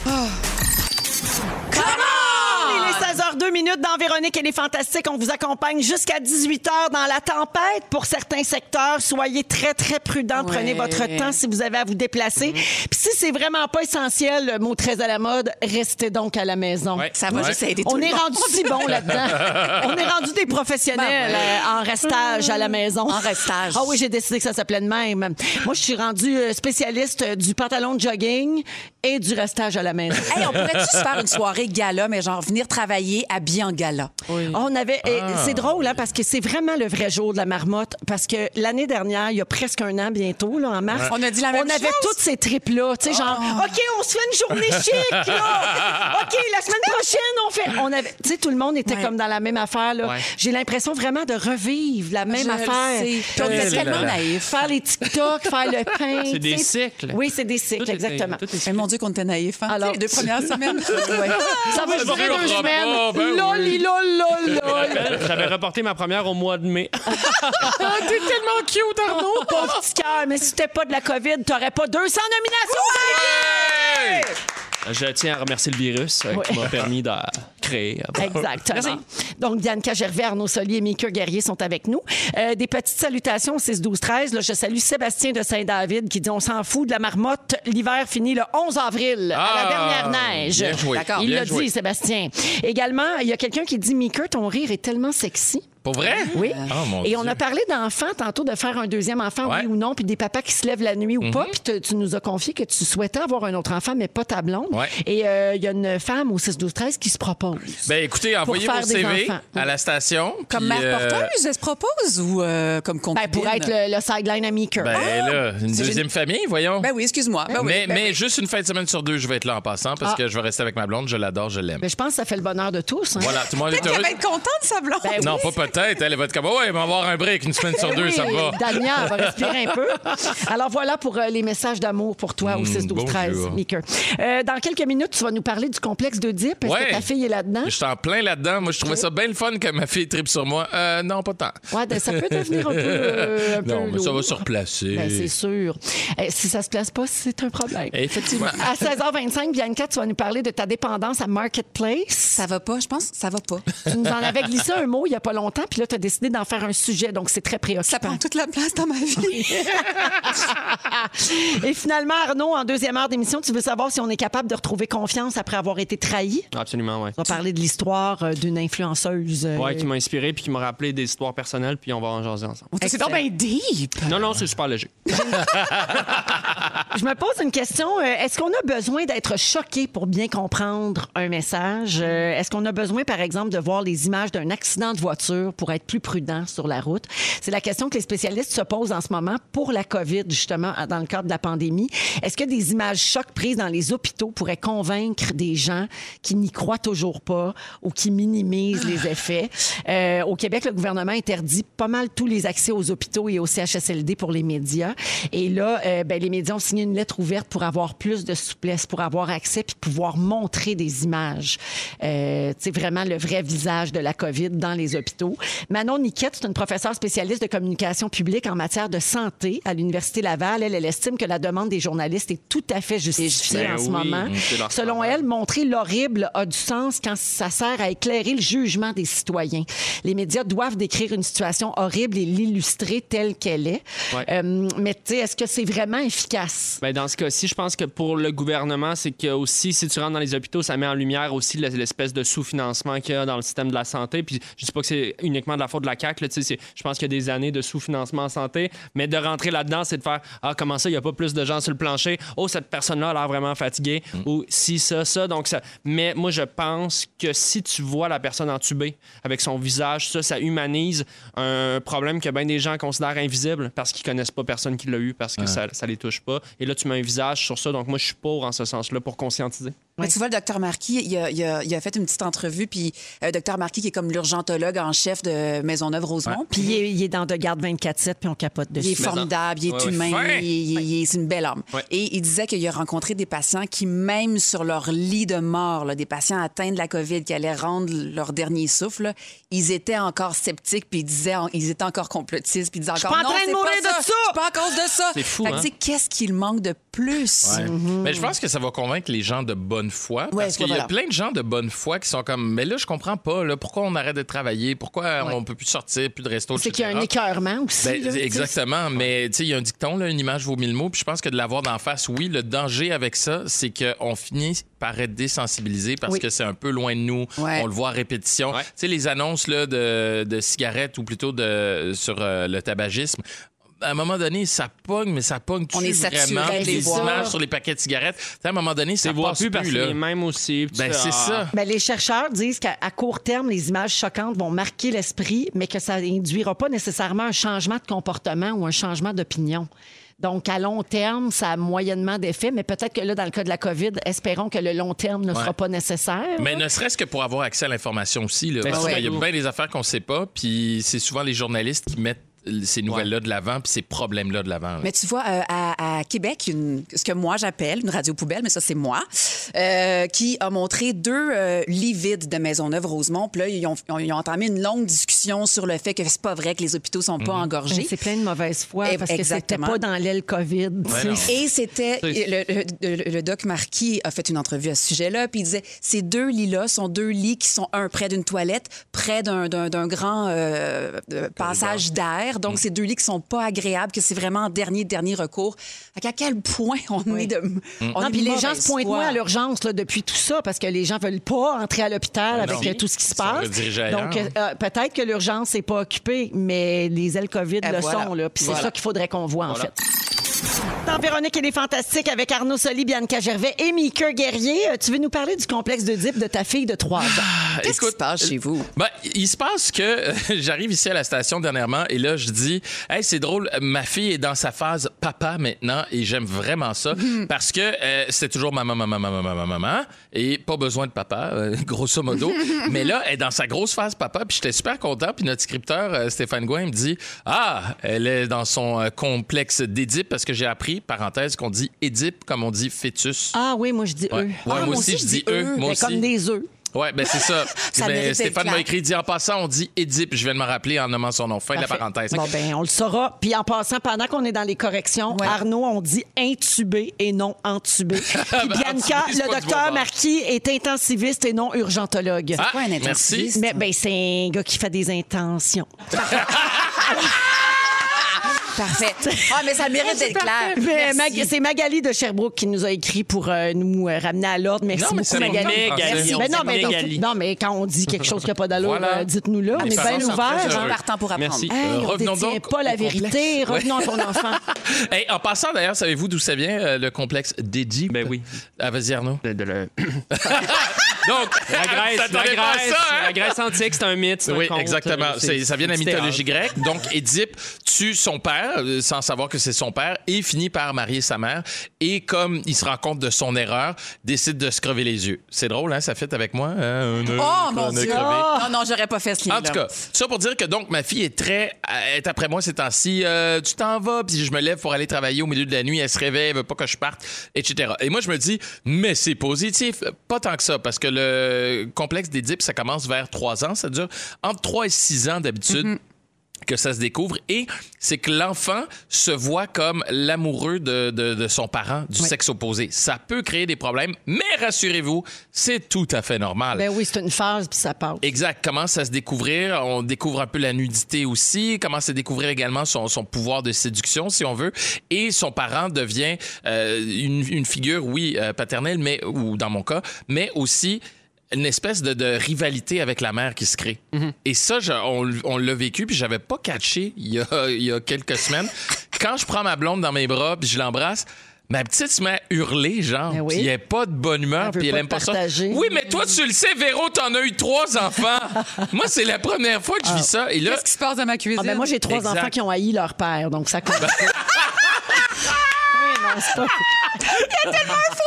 Il est 16h02 minutes dans Véronique et les Fantastiques. On vous accompagne jusqu'à 18h dans la tempête pour certains secteurs. Soyez très, très prudents. Prenez Ouais. votre temps si vous avez à vous déplacer. Puis si c'est vraiment pas essentiel, le mot très à la mode, restez donc à la maison. Ouais. Ça va Ouais. juste aider tout On le est monde. rendu si bon là-dedans. <laughs> On est rendu des professionnels Ben euh, en restage à la maison. En restage. Ah oui, j'ai décidé que ça s'appelait de même. Moi, je suis rendue euh, spécialiste euh, du pantalon de jogging et du restage à la maison. Hey, on pourrait-tu se faire une soirée gala, mais genre venir travailler habillé en gala? On avait, et c'est drôle hein, parce que c'est vraiment le vrai jour de la marmotte parce que l'année dernière, il y a presque un an bientôt là, en mars, On a dit la même on avait toutes ces tripes là, tu sais genre OK, on se fait une journée <laughs> chic là. OK, la semaine prochaine on fait on avait tu sais tout le monde était Ouais. comme dans la même affaire là. Ouais. J'ai l'impression vraiment de revivre la même Je affaire. Puis on était tellement naïfs. Faire les TikTok, faire le <laughs> pain. C'est des cycles. Oui, c'est des cycles exactement. Mais mon Dieu, qu'on était naïfs. Hein? Alors- les deux premières <laughs> semaines. Ouais. Ça va Ça durer deux pas, ben oui. Loli, lol, lol, lol. <laughs> J'avais reporté ma première au mois de mai. <laughs> T'es tellement cute, Arnaud. <laughs> Pauvre petit cœur. Mais si c'était pas de la COVID, t'aurais pas 200 nominations. Hey! Je tiens à remercier le virus euh, qui m'a permis de créer. <laughs> Exactement. Donc, Bianca Gervais, Arnaud Solier et Mika Guerrier sont avec nous. Euh, des petites salutations au 6-12-13. Là, Je salue Sébastien de Saint-David qui dit On s'en fout de la marmotte. L'hiver finit le 11 avril, à la Ah, dernière neige. bien joué. Il l'a dit, Sébastien. Également, il y a quelqu'un qui dit Mika, ton rire est tellement sexy. Pour vrai? Oui. Oh, mon et on Dieu. a parlé d'enfants tantôt, de faire un deuxième enfant, Ouais. oui ou non, puis des papas qui se lèvent la nuit ou Mhm. pas. Puis te- tu nous as confié que tu souhaitais avoir un autre enfant, mais pas ta blonde. Ouais. Et euh, il y a une femme au 6-12-13 qui se propose. Ben écoutez, envoyez faire vos des CV enfants. à la station. Comme puis, mère euh, porteuse, elle se propose ou euh, comme Ben, concubine? pour être le, le sideline à Meeker. Ben là, une C'est deuxième famille, voyons. Ben oui, excuse-moi. Ben oui, mais ben mais oui. juste une fin de semaine sur deux, je vais être là en passant parce Ah. que je vais rester avec ma blonde. Je l'adore, je l'aime. Mais je pense que ça fait le bonheur de tous. hein. Voilà, tout le monde est Peut-être qu'elle heureux. va être contente, sa blonde. Ben Non, pas peut-être. Elle va être comme, ouais, on va avoir un break une semaine sur deux, Oui, ça me va. Dania va <laughs> respirer un peu. Alors voilà pour euh, les messages d'amour pour toi au 6 12 13 bonjour. Meeker. Euh, dans quelques minutes, tu vas nous parler du complexe d'Oedipe. Est-ce Ouais. que ta fille est là-dedans? Je suis en plein là-dedans. Moi, je trouvais ça bien le fun que ma fille tripe sur moi. Euh, non, pas tant. Ouais, ben, ça peut devenir un peu. euh, un <laughs> Non, peu mais ça va se replacer. Ben, c'est sûr. Eh, si ça se place pas, c'est un problème. Effectivement. À 16h25, Bianca, tu vas nous parler de ta dépendance à Marketplace. Ça va pas, je pense que ça va pas. Tu nous en avais glissé un mot il y a pas longtemps, puis là, tu as décidé d'en faire un sujet, donc c'est très Ça préoccupant. prend toute la place dans ma vie. <laughs> Et finalement, Arnaud, en deuxième heure d'émission, tu veux savoir si on est capable de retrouver confiance après avoir été trahi? Absolument, oui. On va parler de l'histoire euh, d'une influenceuse. euh, Ouais, qui m'a inspiré puis qui m'a rappelé des histoires personnelles, puis on va en jaser ensemble. C'est donc bien deep. Non, non, c'est super léger. Je me pose une question. Euh, Est-ce qu'on a besoin d'être choqué pour bien comprendre un message? Euh, Est-ce qu'on a besoin, par exemple, de voir les images d'un accident de voiture pour être plus prudent sur la route? C'est la question que les spécialistes se posent en ce moment pour la COVID, justement, dans le cadre de la pandémie. Est-ce que des images chocs prises dans les hôpitaux pourraient convaincre des gens qui n'y croient toujours pas ou qui minimisent les effets? Euh, au Québec, le gouvernement interdit pas mal tous les accès aux hôpitaux et au CHSLD pour les médias. Et là, euh, ben, les médias ont signé une lettre ouverte pour avoir plus de souplesse, pour avoir accès puis pouvoir montrer des images. Euh, c'est vraiment le vrai visage de la COVID dans les hôpitaux. Manon Niquette, c'est une professeure spécialiste de communication publique en matière de santé à l'Université Laval. Elle, elle estime que la demande des journalistes est tout à fait justifiée Ben en ce moment. Selon travail. elle, montrer l'horrible a du sens quand ça sert à éclairer le jugement des citoyens. Les médias doivent décrire une situation horrible et l'illustrer telle qu'elle est. Ouais. Euh, mais tu sais, est-ce que c'est vraiment efficace? Ben, dans ce cas-ci, je pense que pour le gouvernement, c'est que aussi, si tu rentres dans les hôpitaux, ça met en lumière aussi l'espèce de sous-financement qu'il y a dans le système de la santé. Puis je dis pas que c'est uniquement de la faute de la CAQ. Là, je pense qu'il y a des années de sous-financement en santé. Mais de rentrer là-dedans, c'est de faire Ah, comment ça, il n'y a pas plus de gens sur le plancher? Oh, cette personne-là a l'air vraiment fatiguée. Ou si, ça, ça. Donc, ça. Mais moi, je pense que si tu vois la personne entubée avec son visage, ça, ça humanise un problème que bien des gens considèrent invisible parce qu'ils connaissent pas personne qui l'a eu, parce que ça, ça les touche pas. Et là, tu mets un visage sur ça. Donc, moi, je suis pour en ce sens-là pour conscientiser. Mais tu vois, le docteur Marquis, il a, il a- il a fait une petite entrevue, puis euh, le docteur Marquis, qui est comme l'urgentologue en chef de Maisonneuve-Rosemont. Puis il est, il est dans De Garde 24-7, puis on capote Il est dessus. formidable, il est Ouais, ouais. humain, il, il- il est c'est une belle âme. Ouais. Et il disait qu'il a rencontré des patients qui, même sur leur lit de mort, là, des patients atteints de la COVID qui allaient rendre leur dernier souffle, là, ils étaient encore sceptiques, puis ils disaient, ils étaient encore complotistes, puis ils disaient suis encore pas en non, train de c'est mourir pas de ça, ça. c'est pas à cause de ça. C'est fou, hein? tu sais, qu'est-ce qu'il manque de plus? Ouais. Mais je pense que ça va convaincre les gens de bonne foi. Ouais, parce qu'il y a plein de gens de bonne foi qui sont comme Mais là, je comprends pas. Là, pourquoi on arrête de travailler? Pourquoi on peut plus sortir, plus de resto, C'est qu'il y a un écœurement aussi. Ben, là, exactement, mais tu sais, il y a un dicton, là, une image vaut mille mots, puis je pense que de l'avoir d'en face, oui, le danger avec ça, c'est qu'on finit par être désensibilisé parce Oui. que c'est un peu loin de nous, Ouais. on le voit à répétition. Ouais. Tu sais, les annonces là, de, de cigarettes ou plutôt de, sur euh, le tabagisme, à un moment donné, ça pogne, mais ça pogne On est saturé vraiment. de les les voir. images sur les paquets de cigarettes, tu sais, à un moment donné, ça Tu passe plus parce que là. les mêmes aussi. Puis tu Ben, c'est Ah. ça. Ben, les chercheurs disent qu'à à court terme, les images choquantes vont marquer l'esprit, mais que ça n'induira pas nécessairement un changement de comportement ou un changement d'opinion. Donc, à long terme, ça a moyennement d'effet, mais peut-être que là, dans le cas de la COVID, espérons que le long terme ne sera pas nécessaire. Mais ne serait-ce que pour avoir accès à l'information aussi. Là, Ben, parce ouais. qu'il y a bien des affaires qu'on ne sait pas, puis c'est souvent les journalistes qui mettent ces nouvelles-là de l'avant, puis ces problèmes-là de l'avant. Mais tu vois, euh, à, à Québec, une- ce que moi j'appelle une radio poubelle, mais ça c'est moi, euh, qui a montré deux euh, lits vides de Maisonneuve-Rosemont. Puis là, ils ont, ils ont entamé une longue discussion sur le fait que c'est pas vrai que les hôpitaux sont pas engorgés. C'est plein de mauvaise foi parce que c'était pas dans l'aile COVID. Et c'était. Le, le- le- le doc Marquis a fait une entrevue à ce sujet-là, puis il disait ces deux lits-là sont deux lits qui sont un près d'une toilette, près d'un grand passage d'air. Donc, c'est deux lits qui sont pas agréables, que c'est vraiment en dernier, dernier recours. Fait qu'à quel point <laughs> on est de. On Non, est puis les gens se pointent moins à l'urgence là, depuis tout ça parce que les gens veulent pas entrer à l'hôpital Ben avec non. euh, tout ce qui se passe. Donc, euh, euh, peut-être que l'urgence n'est pas occupée, mais les ailes COVID Et le voilà. sont. là. Puis c'est ça qu'il faudrait qu'on voit, en fait. Dans Véronique et les Fantastiques avec Arnaud Soli, Bianca Gervais et Mika Guerrier. Euh, Tu veux nous parler du complexe d'Oedipe de ta fille de 3 ans? Qu'est-ce qui se passe chez vous? Ben, il se passe que euh, <laughs> j'arrive ici à la station dernièrement et là, je dis, hey, c'est drôle, ma fille est dans sa phase papa maintenant et j'aime vraiment ça parce que euh, c'est toujours maman, maman, maman, maman, maman et pas besoin de papa, euh, <laughs> grosso modo. <laughs> Mais là, elle est dans sa grosse phase papa puis j'étais super content. Puis notre scripteur, euh, Stéphane Gouin, me dit, ah, elle est dans son euh, complexe d'Édipe parce que j'ai appris, parenthèse, qu'on dit Édipe comme on dit fœtus. Ah oui, moi je dis Ouais. eux. Ouais, Ah, moi aussi, je dis eux. Moi Mais aussi. comme des œufs. Ouais, ben c'est ça. <laughs> Ça Ben, Stéphane m'a écrit, dit en passant, on dit Édipe. Je viens de me rappeler en nommant son nom. Fin de la parenthèse. Bon, ben, on le saura. Puis en passant, pendant qu'on est dans les corrections, Ouais. Arnaud, on dit intubé et non entubé. <laughs> Puis Bianca, Intubé, c'est pas le docteur Marquis est intensiviste et non urgentologue. Ah, quoi un merci. intensiviste? Mais ben, c'est un gars qui fait des intentions. <laughs> <laughs> Parfait. Ah, mais ça mérite d'être clair. Mais Merci. Mag- c'est Magali de Sherbrooke qui nous a écrit pour euh, nous euh, ramener à l'ordre. Merci Non, mais beaucoup, c'est Magali. important, Merci. Ben non, mais, Magali. non, mais quand on dit quelque chose qui n'a pas d'allure, Voilà. euh, dites-nous là. On Les est parents bien sont très ouverts. heureux. Partant pour apprendre. Merci. Hey, Euh, on revenons détient donc pas la au vérité. Revenons à ton enfant. <laughs> Hey, en passant, d'ailleurs, savez-vous d'où ça vient, euh, le complexe d'Édipe? Ben oui. Ah, vas-y, Arnaud. De- de le- <laughs> Donc, La <laughs> Grèce, la ça, hein? la Grèce antique, c'est un mythe. un Oui, conte, exactement. euh, ça vient de la mythologie grecque. Donc, Édipe tue son père euh, sans savoir que c'est son père et finit par marier sa mère. Et comme il se rend compte de son erreur, décide de se crever les yeux. C'est drôle, hein? Ça fait avec moi. hein? Oh, mon Dieu. crevé. Non, non, j'aurais pas fait ce lien En tout cas, ça pour dire que donc ma fille est très elle est après moi ces temps-ci. Euh, tu t'en vas, puis je me lève pour aller travailler au milieu de la nuit. Elle se réveille, elle veut pas que je parte, etc. Et moi je me dis, mais c'est positif, pas tant que ça, parce que le complexe d'Édipe ça commence vers 3 ans, ça dure entre 3 et 6 ans d'habitude. Que ça se découvre et c'est que l'enfant se voit comme l'amoureux de, de- de son parent du sexe opposé. Ça peut créer des problèmes, mais rassurez-vous, c'est tout à fait normal. Ben oui, c'est une phase, puis ça passe. Exact. Commence à se découvrir? On découvre un peu la nudité aussi. Commence à découvrir également son, son pouvoir de séduction, si on veut. Et son parent devient euh, une, une figure, oui, euh, paternelle, mais ou dans mon cas, mais aussi une espèce de, de rivalité avec la mère qui se crée. Et ça, je- on, on l'a vécu, puis j'avais pas catché il y a, il y a quelques semaines. <laughs> Quand je prends ma blonde dans mes bras, puis je l'embrasse, ma petite se met à hurler, genre, Ben oui. puis elle est pas de bonne humeur, Elle puis elle aime pas ça. Oui, mais toi, tu le sais, Véro, t'en as eu trois enfants. <laughs> Moi, c'est la première fois que je vis ça. Et là, Qu'est-ce qui se passe dans ma cuisine? Ah, ben moi, j'ai trois Exact. enfants qui ont haï leur père, donc ça <laughs> compte. Non, c'est pas...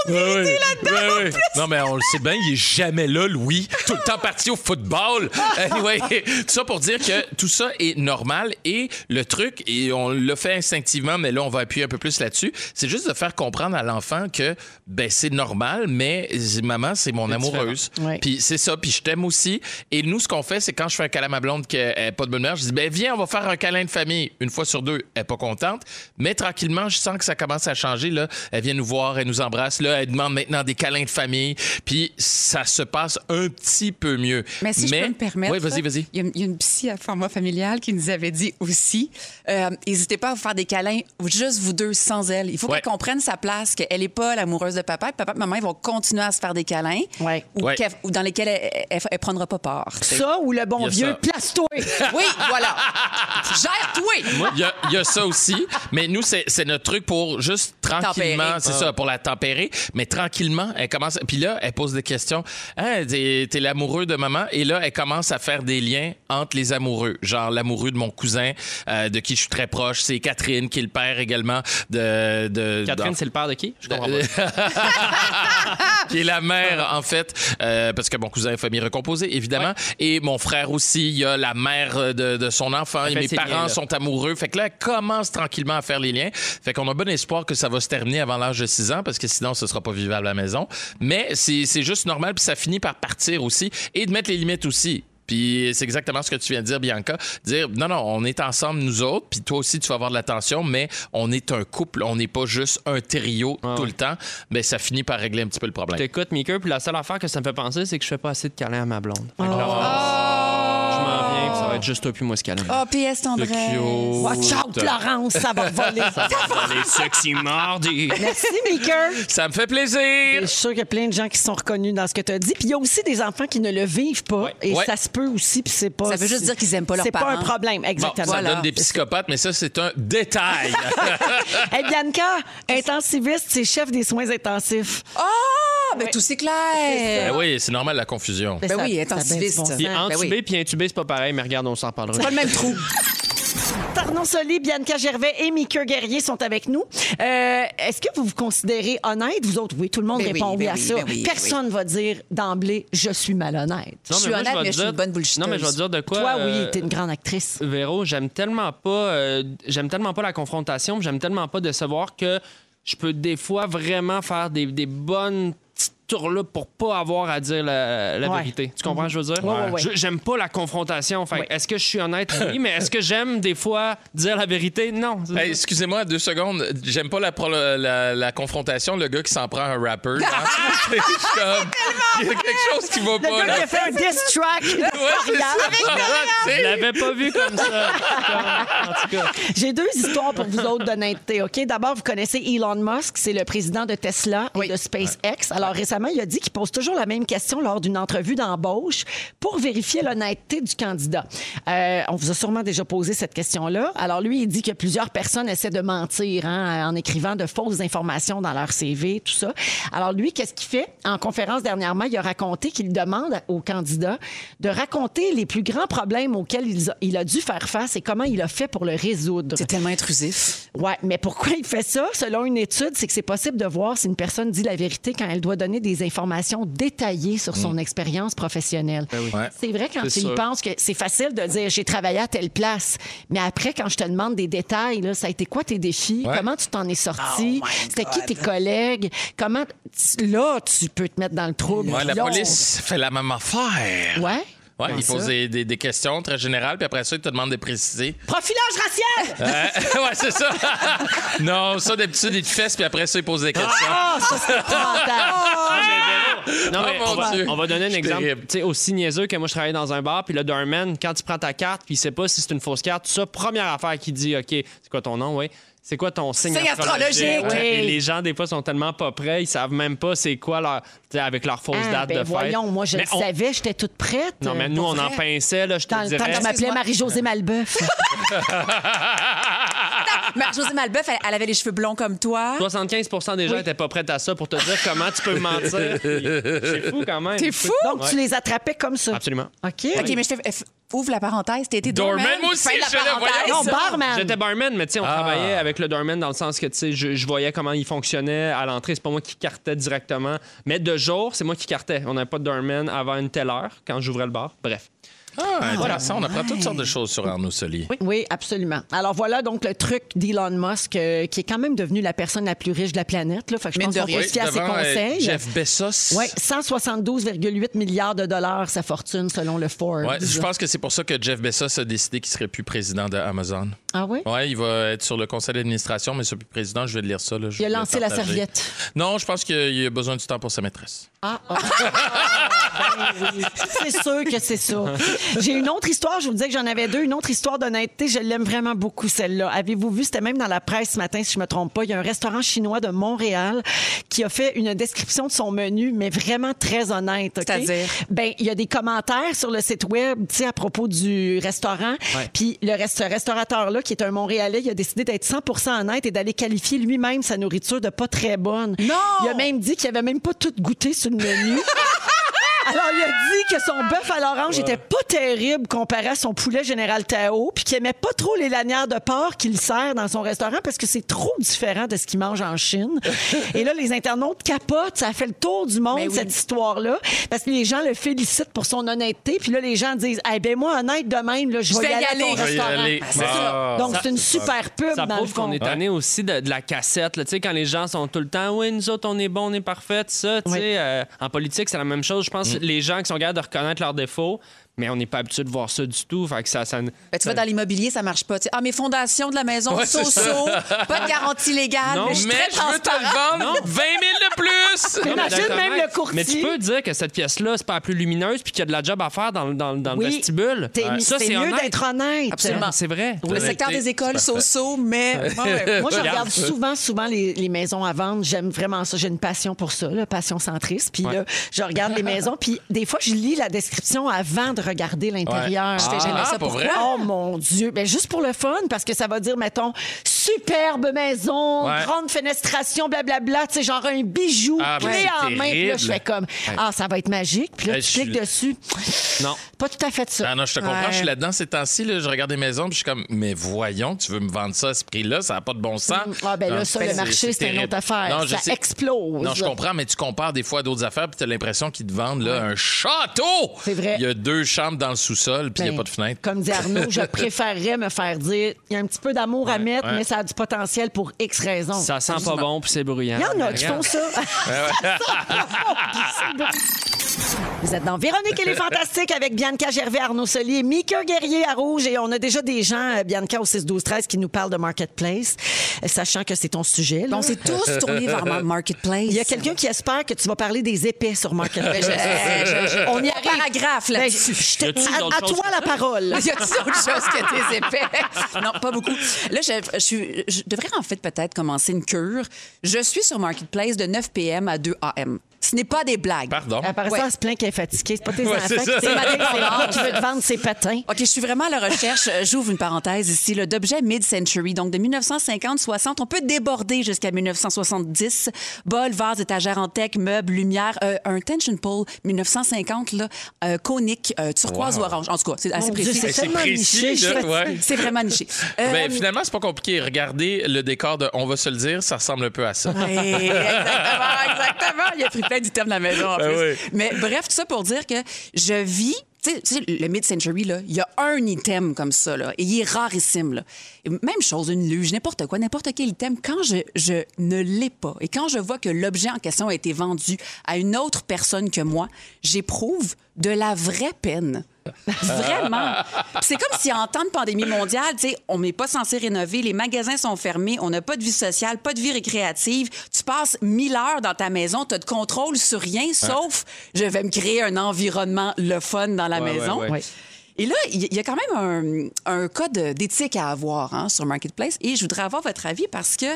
Ouais, ouais. Ouais, ouais. Non, mais on le sait bien, il est jamais là, Louis. Tout le temps parti au football. <laughs> Anyway, tout ça pour dire que tout ça est normal et le truc, et on le fait instinctivement, mais là, on va appuyer un peu plus là-dessus, c'est juste de faire comprendre à l'enfant que ben, c'est normal, mais maman, c'est mon amoureuse. Puis c'est ça, puis je t'aime aussi. Et nous, ce qu'on fait, c'est quand je fais un câlin à ma blonde qui n'est pas de bonne humeur, je dis, ben viens, on va faire un câlin de famille. Une fois sur deux, elle n'est pas contente. Mais tranquillement, je sens que ça commence à changer. Là. Elle vient nous voir, elle nous embrasse. Là, elle demande maintenant des câlins de famille. Puis ça se passe un petit peu mieux. Mais si je peux me permettre. Oui, vas-y, vas-y. Il y, a, il y a une psy à format familial qui nous avait dit aussi euh, n'hésitez pas à vous faire des câlins, juste vous deux, sans elle. Il faut Ouais. qu'elle comprenne sa place, qu'elle n'est pas l'amoureuse de papa. Papa et maman, ils vont continuer à se faire des câlins Ouais. ou, Ouais. qu'elle- ou dans lesquels elle ne prendra pas part. Ça ou le bon vieux, place-toi. <laughs> Oui, voilà. <laughs> Gère-toi! Il y, a, il y a ça aussi, mais nous, c'est c'est notre truc pour juste tranquillement, c'est ça, pour la tempérer, mais tranquillement, elle commence, puis là, elle pose des questions. Hein, t'es l'amoureux de maman, et là, elle commence à faire des liens entre les amoureux, genre l'amoureux de mon cousin, euh, de qui je suis très proche, c'est Catherine, qui est le père également de... de Catherine, c'est le père de qui? Je comprends pas. <laughs> qui est la mère, en fait, euh, parce que mon cousin est famille recomposée, évidemment. Et mon frère aussi, il y a la mère de, de son enfant. Et mes parents liens, sont amoureux. Fait que là, elle commence tranquillement à faire les liens. Fait qu'on a bon espoir que ça va se terminer avant l'âge de 6 ans, parce que sinon, ce sera pas vivable à la maison. Mais c'est juste normal, puis ça finit par partir aussi. Et de mettre les limites aussi. Puis c'est exactement ce que tu viens de dire, Bianca. Dire, non, non, on est ensemble, nous autres, puis toi aussi, tu vas avoir de l'attention, mais on est un couple, on n'est pas juste un trio tout ouais. le temps. Ben, ça finit par régler un petit peu le problème. T'écoutes, Mika, puis la seule affaire que ça me fait penser, c'est que je fais pas assez de câlins à ma blonde. Que Oh. Va être juste toi puis moi ce câlin. Oh, PS tendresse. Watch out, Laurence, ça va voler. Les sexy mardis. Merci, Meeker. Ça me fait plaisir. Je suis sûre qu'il y a plein de gens qui sont reconnus dans ce que tu as dit. Puis il y a aussi des enfants qui ne le vivent pas. Et Ouais. ça se peut aussi, puis c'est pas. Ça veut juste dire qu'ils aiment pas leurs C'est pas un parents. problème, Bon, exactement. ça Voilà. donne des psychopathes, mais ça, c'est un détail. <laughs> Hey, Bianca, intensiviste, c'est chef des soins intensifs. Ah, ben tout c'est clair. Ben oui, c'est normal la confusion. Ben ça- oui, ça intensiviste. bon Puis. Ben entubé oui. puis intubé, c'est pas pareil, mais regarde, on s'en parlera. Pas le même trou. Arnaud Soli, Bianca Gervais et Mika Guerrier sont avec nous. Euh, Est-ce que vous vous considérez honnête? Vous autres, oui. Tout le monde Ben répond oui, oui, ben à oui, ça. ben oui, Personne ne va dire d'emblée, je suis malhonnête. Je suis moi, honnête, vais mais te je suis une bonne bullshiteuse. Non, mais je vais te dire de quoi. Toi, oui, euh, t'es une grande actrice. Véro, j'aime tellement pas, euh, j'aime tellement pas la confrontation, j'aime tellement pas de savoir que je peux des fois vraiment faire des, des bonnes petites tourlopes pour pas avoir à dire la, la Ouais. vérité. Tu comprends ce que je veux dire? Ouais, ouais, J'aime pas la confrontation. Fait est-ce que je suis honnête? Oui, mais est-ce que j'aime des fois dire la vérité? Non. Hey, excusez-moi, deux secondes. J'aime pas la, pro- la, la confrontation, le gars qui s'en prend un rapper. <laughs> Il y a quelque chose qui va Le pas, gars là. qui a fait un diss track. Sais. Je l'avais pas vu comme ça. en tout cas. J'ai deux histoires pour vous autres d'honnêteté. OK? D'abord, vous connaissez Elon Musk, c'est le président de Tesla et de SpaceX. Alors, récemment, il a dit qu'il pose toujours la même question lors d'une entrevue d'embauche pour vérifier l'honnêteté du candidat. Euh, on vous a sûrement déjà posé cette question-là. Alors, lui, il dit que plusieurs personnes essaient de mentir hein, en écrivant de fausses informations dans leur CV, tout ça. Alors, lui, qu'est-ce qu'il fait? En conférence dernièrement, il a raconté qu'il demande au candidat de raconter les plus grands problèmes auxquels il a, il a dû faire face et comment il a fait pour le résoudre. C'est tellement intrusif. Ouais, mais pourquoi il fait ça? Selon une étude, c'est que c'est possible de voir si une personne dit la vérité quand elle doit donner des informations détaillées sur son expérience professionnelle. Ouais. C'est vrai quand tu y penses que c'est facile de dire j'ai travaillé à telle place, mais après quand je te demande des détails, là, ça a été quoi tes défis? Ouais. Comment tu t'en es sorti? C'était qui tes collègues? Comment là tu peux te mettre dans le trouble? Ouais, la police fait la même affaire. Ouais. Ouais, il pose des, des- des questions très générales, puis après ça, il te demande de préciser. Profilage racial! Euh, <laughs> ouais, c'est ça. <laughs> non, ça, d'habitude, il te fesse, puis après ça, il pose des questions. Ah, ça, c'est épouvantable. Non, Oh, mais mon on, va, on va donner un exemple tu sais, aussi niaiseux que moi, je travaille dans un bar, puis le doorman, quand tu prends ta carte, puis il sait pas si c'est une fausse carte, tout ça, première affaire qu'il dit, OK, c'est quoi ton nom, oui? C'est quoi ton signe, Signe astrologique? Ouais. Oui. Et les gens, des fois, sont tellement pas prêts, ils savent même pas c'est quoi leur. avec leur fausse Ah, date ben de fête. voyons, moi, je Mais le on- savais, j'étais toute prête. Non, mais nous, on en vrai. pinçait, là, je te dirais. m'appelais Excuse-moi. Marie-Josée Malbeuf. <laughs> Mais Josée Malbeuf, elle, elle avait les cheveux blonds comme toi. 75% des gens étaient pas prêts à ça pour te dire comment tu peux mentir. <laughs> C'est fou quand même. T'es fou? Donc, tu les attrapais comme ça. Absolument. OK. OK, mais je fais, f- ouvre la parenthèse. Été Doorman, doorman. moi aussi, voyons. Non, barman. J'étais barman, mais tu sais, on Ah. travaillait avec le doorman dans le sens que tu sais, je, je voyais comment il fonctionnait à l'entrée. C'est pas moi qui cartais directement. Mais de jour, c'est moi qui cartais. On n'avait pas de doorman avant une telle heure quand j'ouvrais le bar. Bref. Ah, intéressant. On apprend toutes sortes de choses sur Arnaud Soli. Oui, absolument. Alors voilà donc le truc d'Elon Musk, euh, qui est quand même devenu la personne la plus riche de la planète. Là. Fait que je Mine pense qu'on peut se fier à ses euh, conseils. Jeff Bezos. Oui, 172,8 milliards de dollars sa fortune selon le Forbes. Ouais, je pense que c'est pour ça que Jeff Bezos a décidé qu'il serait plus président d'Amazon. Ah oui? Ouais, il va être sur le conseil d'administration, mais c'est plus président. Je vais lire ça. Là, je Il a le lancé la serviette. Non, je pense qu'il a besoin du temps pour sa maîtresse. Ah, ah. Ben <laughs> oui. C'est sûr que c'est ça. J'ai une autre histoire, je vous disais que j'en avais deux. Une autre histoire d'honnêteté, je l'aime vraiment beaucoup, celle-là. Avez-vous vu, c'était même dans la presse ce matin, si je me trompe pas, il y a un restaurant chinois de Montréal qui a fait une description de son menu, mais vraiment très honnête. OK? C'est-à-dire? Ben, il y a des commentaires sur le site web, tu sais, à propos du restaurant. Puis le rest- restaurateur-là, qui est un Montréalais, il a décidé d'être 100% honnête et d'aller qualifier lui-même sa nourriture de pas très bonne. Non! Il a même dit qu'il avait même pas tout goûté sur le menu. <laughs> Alors, il a dit que son bœuf à l'orange était pas terrible comparé à son poulet général Tao, puis qu'il aimait pas trop les lanières de porc qu'il sert dans son restaurant parce que c'est trop différent de ce qu'il mange en Chine. <laughs> Et là, les internautes capotent. Ça a fait le tour du monde, oui. cette histoire-là, parce que les gens le félicitent pour son honnêteté. Puis là, les gens disent, eh ben moi, honnête de même, là, je Je vais y vais y aller, à ton aller. Je vais y restaurant. aller. C'est ça. Ah. Donc, c'est une super pub Ça dans le prouve fond. qu'on est tanné aussi de, de la cassette. là. Tu sais, quand les gens sont tout le temps, oui, nous autres, on est bons, on est parfaits, ça. Tu Oui. sais, euh, en politique, c'est la même chose. Je pense Mm. Les gens qui sont capables de reconnaître leurs défauts, mais on n'est pas habitué de voir ça du tout. Fait que ça, ça, Ben, tu vois, dans l'immobilier, ça marche pas. Tu sais, ah, mes fondations de la maison, Ouais, so-so, pas de garantie légale, Non, mais je suis Mais très je veux te le vendre 20 000 de plus! <laughs> mais Imagine même le courtier. Mais tu peux dire que cette pièce-là, c'est pas la plus lumineuse puis qu'il y a de la job à faire dans, dans, dans Oui. le vestibule. T'es- Ça, C'est mieux d'être honnête. Absolument. C'est vrai. Pour le secteur des écoles, so-so, mais. <laughs> Ouais. Moi, je Regarde. souvent, souvent les, les maisons à vendre. J'aime vraiment ça. J'ai une passion pour ça, là, passion centriste. Puis là, je regarde les <laughs> maisons. Puis des fois, je lis la description avant de regarder l'intérieur. Je fais jamais Ah, ça. pour vrai? Oh mon Dieu! Ben, juste pour le fun, parce que ça va dire, mettons, superbe maison, Ouais. grande fenestration, blablabla, tu sais, genre un bijou, Ah, ben, clé c'est en main. Puis là, je fais comme, ah, ça va être magique. Puis là, Ben, tu je cliques dessus. Non. Pas tout à fait ça. Ah non, je te comprends, Ouais. je suis là-dedans ces temps-ci. Là, je regarde des maisons, puis je suis comme, mais voyons, tu veux me vendre ça à ce prix-là, ça n'a pas de bon sens. Ah, ben là, Non, ça, le marché, c'est une terrible. autre affaire. Non, je ça sais. explose. Non, je comprends, mais tu compares des fois à d'autres affaires, puis tu as l'impression qu'ils te vendent là, un château. C'est vrai. Il y a deux chambres dans le sous-sol, puis il n'y a Ben, pas de fenêtre. Comme dit Arnaud, je <laughs> préférerais me faire dire il y a un petit peu d'amour à mettre, ouais. mais ça a du potentiel pour X raisons. Ça sent pas bon puis c'est bruyant. Il y en a qui font ça. <laughs> Vous êtes dans Véronique et les Fantastiques avec Bianca Gervais, Arnaud Solier, Mika Guerrier à Rouge et on a déjà des gens, euh, Bianca au 6-12-13, qui nous parlent de Marketplace, euh, sachant que c'est ton sujet. là. On s'est tous tournés vers ma Marketplace. Il y a quelqu'un qui espère que tu vas parler des épais sur Marketplace. Ben, <laughs> je- je- je- on y un arrive. paragraphe Ben, là-dessus. a-t-il à, à toi la parole. <laughs> Y a-t-il autre chose que tes épais? Non, pas beaucoup. Là, je, je, suis- je devrais en fait peut-être commencer une cure. Je suis sur Marketplace de 9 p.m. à 2 a.m. Ce n'est pas des blagues. Pardon? Après Ouais. ça, elle se plaint qu'elle est fatiguée. C'est pas tes Ouais, enfants c'est qui ça. c'est ma dépendante qui veut te vendre ses patins. OK, je suis vraiment à la recherche. euh, J'ouvre une parenthèse ici, d'objets mid-century, donc de 1950-60. On peut déborder jusqu'à 1970. Bol, vase, étagère en tech, meubles, lumière. euh, un tension pole 1950, là, euh, conique, euh, turquoise Wow. ou orange. En tout cas, c'est assez Mon précis. c'est tellement précis, niché. ouais. C'est vraiment niché. <laughs> Euh, Ben, finalement, c'est pas compliqué. Regardez le décor de On va se le dire, ça ressemble un peu à ça. Oui, exactement, exactement. Il a pris <laughs> plein d'items de la maison en Ben plus. oui. Mais bref, tout ça pour dire que je vis. Tu sais- le mid-century, il y a un item comme ça, là, et il est rarissime. Là. Même chose, une luge, n'importe quoi, n'importe quel item, quand je, je ne l'ai pas et quand je vois que l'objet en question a été vendu à une autre personne que moi, j'éprouve de la vraie peine Vraiment. Puis C'est comme si en temps de pandémie mondiale, tu sais, on n'est pas censé rénover, les magasins sont fermés, on n'a pas de vie sociale, pas de vie récréative. Tu passes 1000 heures dans ta maison, tu as de contrôle sur rien, sauf je vais me créer un environnement le fun dans la Ouais, maison. ouais, ouais. Oui. Et là, il y a quand même un, un code d'éthique à avoir hein, sur Marketplace. Et je voudrais avoir votre avis parce que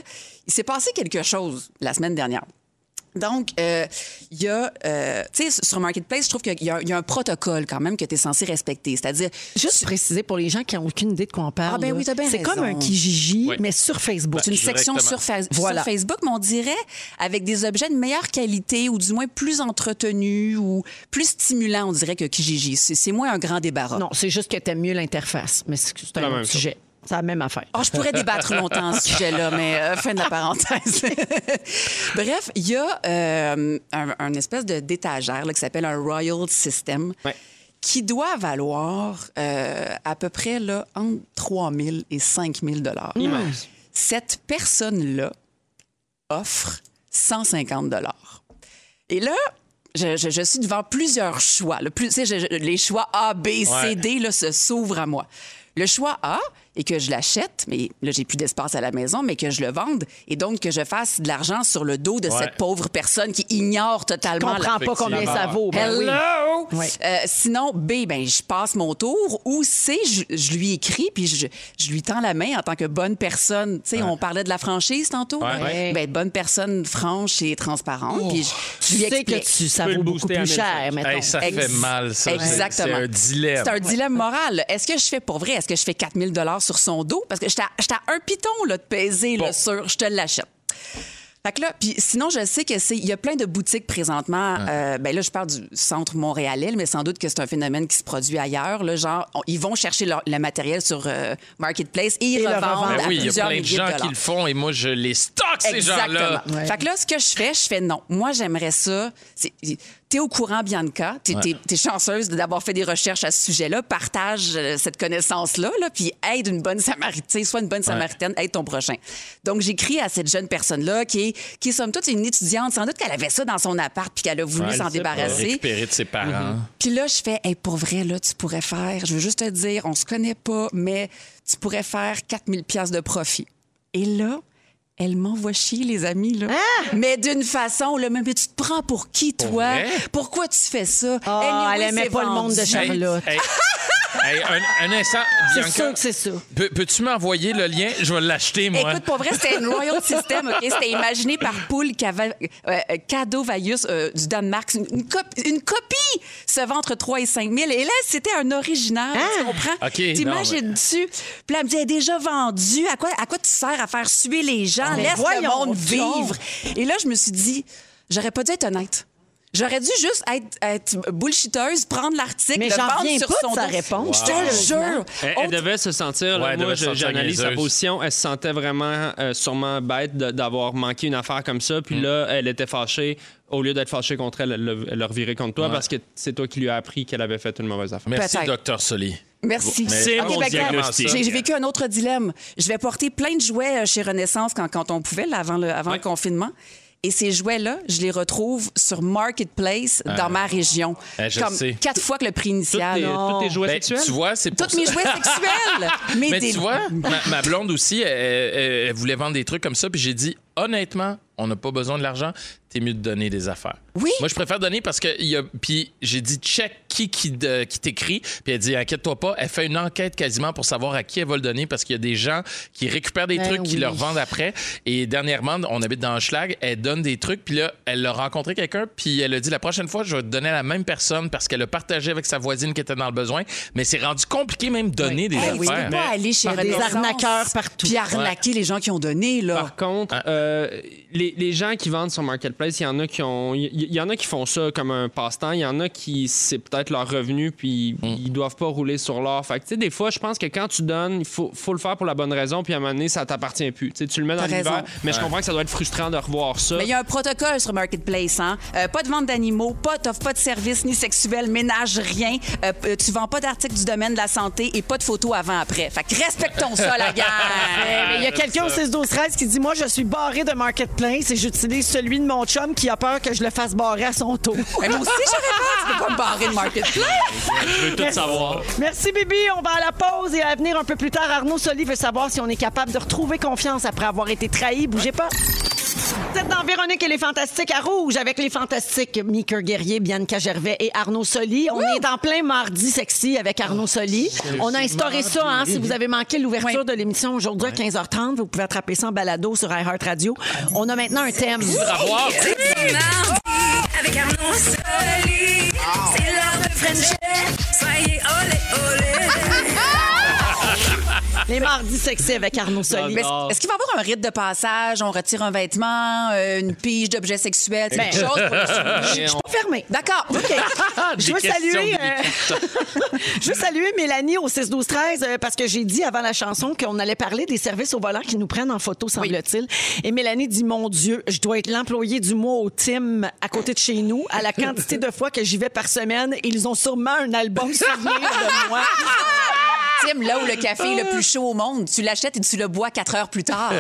il s'est passé quelque chose la semaine dernière. Donc, euh, il y a, euh, tu sais, sur Marketplace, je trouve qu'il y, a- il y a un protocole quand même que tu es censé respecter. C'est-à-dire, Juste préciser pour les gens qui n'ont aucune idée de quoi on parle. Ah, ben oui, t'as bien C'est comme un Kijiji, Oui. mais sur Facebook. C'est une section Directement. sur, Fa- Voilà. sur Facebook, mais on dirait avec des objets de meilleure qualité ou du moins plus entretenus ou plus stimulants, on dirait que Kijiji. C'est moins un grand débarras. Non, c'est juste que t'aimes mieux l'interface, mais c'est un même autre chose. C'est la même affaire. Oh, je pourrais débattre longtemps à ce sujet-là, mais euh, fin de la parenthèse. <laughs> Bref, il y a euh, un, un espèce de d'étagère là, qui s'appelle un Royal System Ouais. qui doit valoir euh, à peu près là, entre 3 000 et 5 000 Immense. Cette personne-là offre 150 Et là, je, je- je suis devant plusieurs choix. Plus, je- les choix A, B, C. D là, se s'ouvrent à moi. Le choix A est que je l'achète, mais là, j'ai plus d'espace à la maison, mais que je le vende et donc que je fasse de l'argent sur le dos de Ouais. cette pauvre personne qui ignore Je totalement la comprends pas combien ça vaut. Ben. Hello! Oui. Euh, sinon, B, ben, je passe mon tour. Ou C, je, je lui écris, puis je, je lui tends la main en tant que bonne personne. Tu sais, on parlait de la franchise tantôt. Ouais. Ouais. Ben, bonne personne franche et transparente. Puis je, je Tu lui sais explique. que tu, ça vaut beaucoup plus 1005. cher. Hey, ça Ex- fait mal, ça. Exactement. C'est un dilemme. C'est un dilemme moral. Est-ce que je fais pour vrai? Est-ce que je fais 4000 dollars sur son dos? Parce que j'étais à, un piton là, de peser là, Bon. sur je te l'achète. Fait que là, puis sinon, je sais que c'est, il y a plein de boutiques présentement. euh, ben là, je parle du centre montréalais, mais sans doute que c'est un phénomène qui se produit ailleurs. Là, genre, on- ils vont chercher leur- le matériel sur euh, Marketplace et ils Et revendent. Ben à oui, il y a plusieurs plein de milliers gens qui le font et moi, je les stocke, ces gens-là. Exactement. Fait que là, ce que je fais, je fais non. Moi, j'aimerais ça. c'est- T'es au courant, Bianca. T'es chanceuse d'avoir fait des recherches à ce sujet-là. Partage euh, cette connaissance-là, là, puis aide une bonne samaritaine, soit une bonne samaritaine, aide ton prochain. Donc, j'écris à cette jeune personne-là qui est, qui est somme toute une étudiante. Sans doute qu'elle avait ça dans son appart puis qu'elle a voulu s'en débarrasser. Récupérer de ses parents. Puis là, je fais, hey, pour vrai, là, tu pourrais faire, je veux juste te dire, on se connaît pas, mais tu pourrais faire 4000 pièces de profit. Et là, elle m'envoie chier, les amis, là. Mais d'une façon, là, mais, mais tu te prends pour qui, toi? Pourquoi tu fais ça? Ah, elle aimait pas le monde de. Charlotte. Hey, hey, <laughs> un, un instant, C'est Bianca. sûr que c'est ça. peux- Peux-tu m'envoyer le lien? Je vais l'acheter, moi. Écoute, pour vrai, c'était une Royal System, OK? C'était imaginé par Poul euh, euh, Cadovaius euh, du Danemark. Une, une cop- une copie se vend entre 3 et 5 000. Et là, c'était un original, tu comprends? OK, T'imagines-tu? Puis là, elle me dit, elle est déjà vendue. À quoi, à quoi tu sers à faire suer les gens? Mais Laisse le monde vivre. Et là, je me suis dit, j'aurais pas dû être honnête. J'aurais dû juste être, être bullshiteuse, prendre l'article, Mais le j'en vendre reviens sur pas son de sa réponse. Je te le jure. Elle, elle Autre- devait se sentir, là, Ouais, elle moi j'analyse sa position, elle se sentait vraiment euh, sûrement bête d'avoir manqué une affaire comme ça, Mm. puis là, elle était fâchée. Au lieu d'être fâchée contre elle, elle elle reviré contre toi parce que c'est toi qui lui as appris qu'elle avait fait une mauvaise affaire. Merci, docteur Soli. Merci. C'est OK, mon ben, diagnostic. J'ai vécu un autre dilemme. Je vais porter plein de jouets euh, chez Renaissance quand, quand on pouvait, là, avant, le, avant le confinement. Et ces jouets-là, je les retrouve sur Marketplace dans ma région. Ah, je comme sais. quatre fois que le prix initial. tous tes jouets Ben, sexuels? tu vois, c'est pour Tous mes jouets sexuels. <laughs> Mais, Mais des- tu vois, ma, ma blonde aussi, elle, elle- elle voulait vendre des trucs comme ça, puis j'ai dit, honnêtement, on n'a pas besoin de l'argent, t'es mieux de donner des affaires. Oui. Moi, je préfère donner parce que, il y a, puis j'ai dit, check qui, qui, de- qui t'écrit, puis elle dit, inquiète-toi pas, elle fait une enquête quasiment pour savoir à qui elle va le donner parce qu'il y a des gens qui récupèrent des Ben trucs, qui leur vendent après. Et dernièrement, on habite dans Schlag, elle donne des trucs, puis là, elle a rencontré quelqu'un, puis elle a dit, la prochaine fois, je vais te donner à la même personne parce qu'elle a partagé avec sa voisine qui était dans le besoin. Mais c'est rendu compliqué même de donner des Hey, tu affaires. peux pas aller chez des arnaqueurs partout. Puis arnaquer les gens qui ont donné, là. Par contre, Ah. euh, les, les gens qui vendent sur Marketplace, il y en a qui ont, il y, en a qui font ça comme un passe-temps. Il y en a qui c'est peut-être leur revenu puis Mm. ils doivent pas rouler sur l'or. Fait que tu sais, des fois, je pense que quand tu donnes, il faut, faut le faire pour la bonne raison puis à un moment donné, ça t'appartient plus. Tu sais, tu le mets dans l'hiver, mais je comprends que ça doit être frustrant de revoir ça. Mais il y a un protocole sur Marketplace, hein? Euh, pas de vente d'animaux, pas, t'offres pas de services ni sexuels, ménage, rien. Euh, euh, tu vends pas d'articles du domaine de la santé et pas de photos avant-après. Fait que respectons ça, la! <laughs> Mais il y a quelqu'un au 6 12 13 qui dit moi je suis barré de marketplace et j'utilise celui de mon chum qui a peur que je le fasse barrer à son tour. <laughs> Mais moi aussi, j'aurais peur. Tu peux pas me barrer de Marketplace. Je veux tout savoir. Merci, Bibi. On va à la pause et à venir un peu plus tard. Arnaud Soli veut savoir si on est capable de retrouver confiance après avoir été trahi. Bougez pas. Vous êtes dans Véronique et les Fantastiques à Rouge avec les Fantastiques Mika Guerrier, Bianca Gervais et Arnaud Soli. On est en plein mardi sexy avec Arnaud Soli. On a instauré ça, hein, si vous avez manqué l'ouverture Oui. de l'émission aujourd'hui à 15h30, vous pouvez attraper ça en balado sur iHeart Radio. On a maintenant un thème. Avoir- C'est mardi avec Arnaud Soli. C'est l'heure de. Soyez olé olé. Les mardis sexy avec Arnaud Soli. Est-ce qu'il va y avoir un rite de passage? On retire un vêtement, euh, une pige d'objets sexuels, quelque chose pour le <laughs> Je suis pas fermée. D'accord. OK. <laughs> Je veux saluer, euh, <laughs> je veux saluer Mélanie au 6 12 13 euh, parce que j'ai dit avant la chanson qu'on allait parler des services au volant qui nous prennent en photo semble-t-il. Et Mélanie dit mon Dieu, je dois être l'employé du mois au Tim à côté de chez nous à la quantité de fois que j'y vais par semaine, ils ont sûrement un album souvenir de moi. Là où le café est le plus chaud au monde, tu l'achètes et tu le bois quatre heures plus tard. <laughs>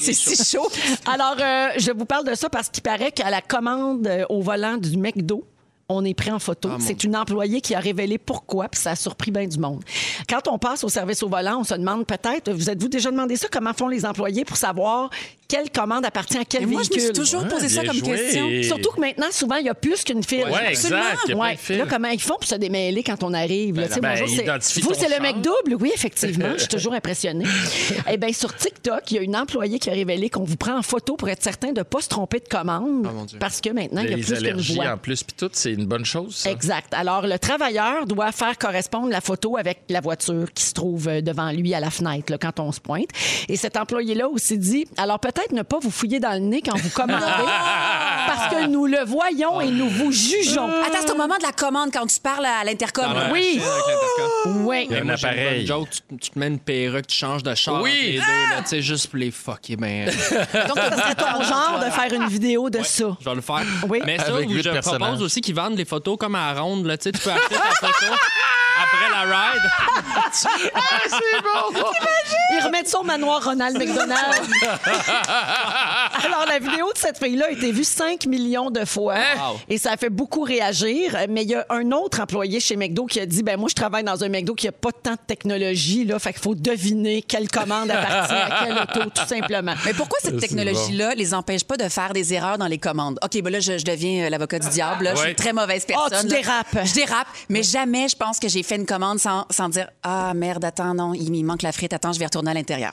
C'est si chaud. Alors, euh, je vous parle de ça parce qu'il paraît qu'à la commande euh, au volant du McDo, on est pris en photo. c'est une employée qui a révélé pourquoi, puis ça a surpris bien du monde. Quand on passe au service au volant, on se demande peut-être, vous êtes-vous déjà demandé ça, comment font les employés pour savoir quelle commande appartient à quel Et moi, je me véhicule? suis toujours posé ça comme joué. question. Surtout que maintenant, souvent, il y a plus qu'une file. Ouais, exact. Il y a plein Ouais. de files. Là, comment ils font pour se démêler quand on arrive? là? Ben, ben, bonjour, Vous, c'est le mec double? Oui, effectivement. Je suis toujours impressionnée. <laughs> eh bien, sur TikTok, il y a une employée qui a révélé qu'on vous prend en photo pour être certain de ne pas se tromper de commande. mon Dieu. parce que maintenant, il y a plus qu'une allergies voix. en plus, puis tout, c'est une bonne chose, ça. Exact. Alors, le travailleur doit faire correspondre la photo avec la voiture qui se trouve euh, devant lui à la fenêtre là, quand on se pointe. Et cet employé-là aussi dit alors peut-être ne pas vous fouiller dans le nez quand vous commandez, <laughs> parce que nous le voyons et nous vous jugeons. Attends, c'est au moment de la commande quand tu parles à l'intercom. Dans la Oui. machine avec l'intercom. Oui. Il y a un Moi, j'ai une appareil. bonne joke, tu, tu te mets une perruque, tu changes de char Oui. entre les deux, là, tu sais, juste pour les fucker, ben, <laughs> Donc, <laughs> ça serait ton genre de faire une vidéo de ça. je vais le faire. Oui. Mais ça, Avec où huit je personnages. propose aussi qu'ils vendent les photos comme à la ronde, là, tu sais, tu peux acheter ta photo après la ride. Ils remettent ça au manoir Ronald McDonald. <laughs> Alors, la vidéo de cette fille-là a été vue 5 millions de fois Wow. et ça a fait beaucoup réagir. Mais il y a un autre employé chez McDo qui a dit ben moi, je travaille dans un McDo qui n'a pas tant de technologie, là, fait qu'il faut deviner quelle commande appartient à quel auto, tout simplement. Mais pourquoi cette C'est technologie-là les empêche pas de faire des erreurs dans les commandes? OK, ben là, je, je deviens euh, l'avocat du diable. là. Je suis une très mauvaise personne. Ah, tu là. dérapes. Je dérape. Mais jamais, je pense que j'ai fait une sans, dire Ah, merde, attends, non, il me manque la frite. Attends, je vais retourner à l'intérieur.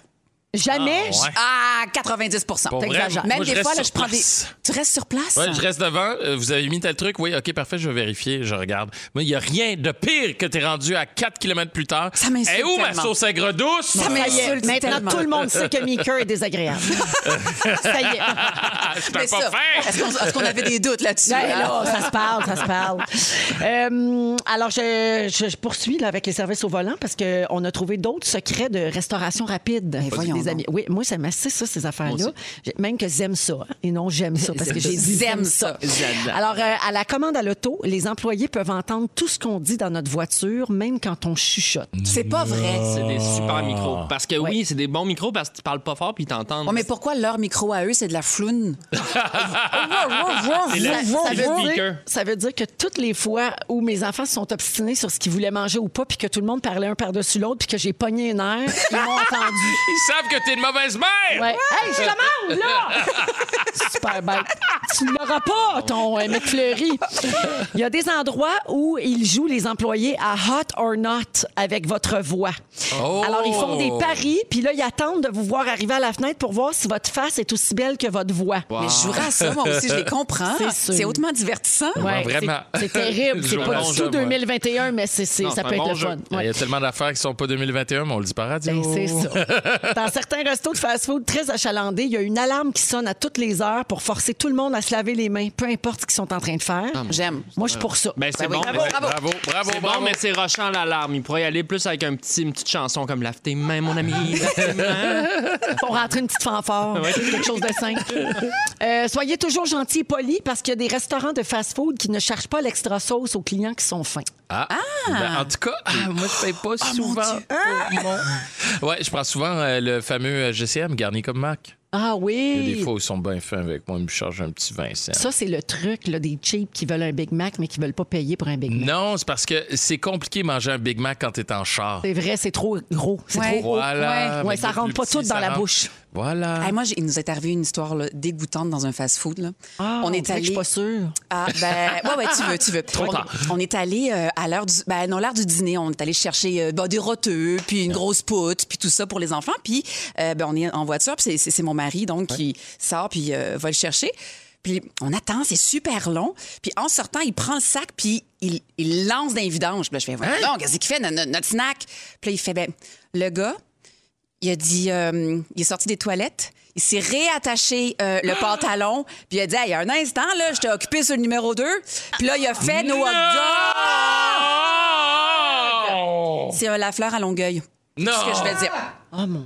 Jamais. ouais. Ah, 90 Pour vrai, T'exagères. Même moi, je des reste fois, là, sur je prends des. Tu restes sur place? Ouais, je reste devant. Euh, vous avez mis tel truc? Oui, OK, parfait, je vais vérifier. Je regarde. Moi, il n'y a rien de pire que t'es rendu à 4 km plus tard. Ça m'insulte Et où ma tellement. sauce aigre douce? Ça Ça y est. m'insulte Maintenant, tellement. tout le monde sait que Meeker est désagréable. <laughs> ça y est. Je Mais peux ça, pas faire. Est-ce qu'on est-ce qu'on avait des doutes là-dessus? Ben hein? là, ça se parle, ça se parle. Euh, alors, je, je- je poursuis là, avec les services au volant parce qu'on a trouvé d'autres secrets de restauration rapide. Voyons des donc. amis. Oui, moi, ça m'assiste, ça, ces affaires-là. Même que j'aime ça. hein, et non, j'aime ça parce que j'ai dit J'aime ça. ça. Alors, euh, à la commande à l'auto, les employés peuvent entendre tout ce qu'on dit dans notre voiture, même quand on chuchote. C'est pas vrai. C'est des Ah. super micros. Parce que oui, c'est des bons micros parce que tu parles pas fort puis ils t'entendent. Ouais, mais pourquoi leur micro à eux, c'est de la floune? <laughs> Ça, veut dire, ça veut dire que toutes les fois où mes enfants se sont obstinés sur ce qu'ils voulaient manger ou pas, puis que tout le monde parlait un par-dessus l'autre, puis que j'ai pogné un air, ils m'ont entendu. <laughs> Ils savent que t'es une mauvaise mère! Ouais. Hey, je commande, là! <laughs> Super bête. Tu ne l'auras pas, ton euh, McFlurry. Il y a des endroits où ils jouent les employés à hot or not avec votre voix. Oh! Alors, ils font des paris, puis là, ils attendent de vous voir arriver à la fenêtre pour voir si votre face est aussi belle que votre voix. Mais je jouerais à ça, moi aussi, je les comprends. C'est hautement divertissant. Ouais, vraiment. c'est- terrible. C'est pas du tout moi. 2021, mais c'est, ça peut être bon le fun. Il Ouais. y a tellement d'affaires qui sont pas 2021, mais on le dit pas radio. Ben, c'est ça. <laughs> Certains restos de fast-food très achalandés, il y a une alarme qui sonne à toutes les heures pour forcer tout le monde à se laver les mains, peu importe ce qu'ils sont en train de faire. J'aime. Moi, je suis pour ça. Ben, c'est Ben bon. bravo, bravo. Bravo, bravo, C'est bravo. bon, mais c'est rochant l'alarme. Il pourrait y aller plus avec un petit, une petite chanson comme Lave tes mains, mon ami. Pour <laughs> rentrer une petite fanfare, quelque chose de simple. Euh, soyez toujours gentils et polis parce qu'il y a des restaurants de fast-food qui ne cherchent pas l'extra sauce aux clients qui sont fins. Ah. Ben, en tout cas, ah, moi, je paye pas souvent. mon- Ouais, je prends souvent euh, le fameux euh, GCM garni comme Mac. Ah Il y a des oui. fois ils sont bien fins avec moi, ils me chargent un petit 20 cents. Ça, c'est le truc là, des cheap qui veulent un Big Mac, mais qui veulent pas payer pour un Big Mac. Non, c'est parce que c'est compliqué manger un Big Mac quand t'es en char. C'est vrai, c'est trop gros. C'est Ouais. trop gros. Voilà. Ouais, ça rentre pas petit, tout dans la rentre. bouche. Voilà. Hey, moi, il nous est arrivé une histoire là, dégoûtante dans un fast-food. Ah, on est allé. Je suis pas sûre. Ah, ben, ouais, ouais, tu veux, tu veux. <laughs> Trop on, tard. on est allé euh, à l'heure du, ben, non, l'heure du dîner. On est allé chercher euh, ben, des roteux, puis une grosse poutre, puis tout ça pour les enfants. Puis, euh, ben, on est en voiture, puis c'est- c'est c'est mon mari, donc, qui sort, puis euh, va le chercher. Puis on attend, c'est super long. Puis en sortant, il prend le sac, puis il, il lance dans les vidanges. Puis là, je fais, voyons Hein? donc, qu'est-ce qu'il fait, notre, notre snack? Puis là, il fait, ben, le gars, il a dit, euh, il est sorti des toilettes. Il s'est réattaché euh, le <gasps> pantalon. Puis il a dit, il y a un instant, là, j'étais occupé sur le numéro 2. Puis là, il a fait nos hot dogs. Oh! C'est euh, la fleur à Longueuil. Non! C'est ce que je vais dire. Oh mon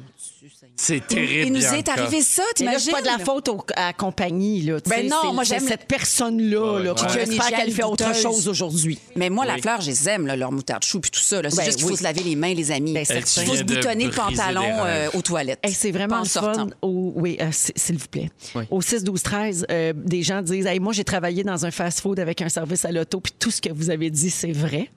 C'est terrible. Il nous est Bianca. arrivé ça, Mais là, c'est t'imagines? pas de la faute au- à la compagnie. Là, tu Ben sais, non, c'est- moi, c'est j'aime- cette personne-là là, qui Une qu'elle fait autre douteuse. chose aujourd'hui. Mais moi, la fleur, je les aime, là, leur moutarde chou puis tout ça. là. C'est Ben juste qu'il faut oui. se laver les mains, les amis. Ben, Il faut se de boutonner le briser des pantalon euh, aux toilettes. Hey, c'est vraiment en le fun. sortant. Au, oui, euh, s- s'il vous plaît. Oui. Au 6, 12, 13, euh, des gens disent hey, Moi, j'ai travaillé dans un fast-food avec un service à l'auto, puis tout ce que vous avez dit, c'est vrai.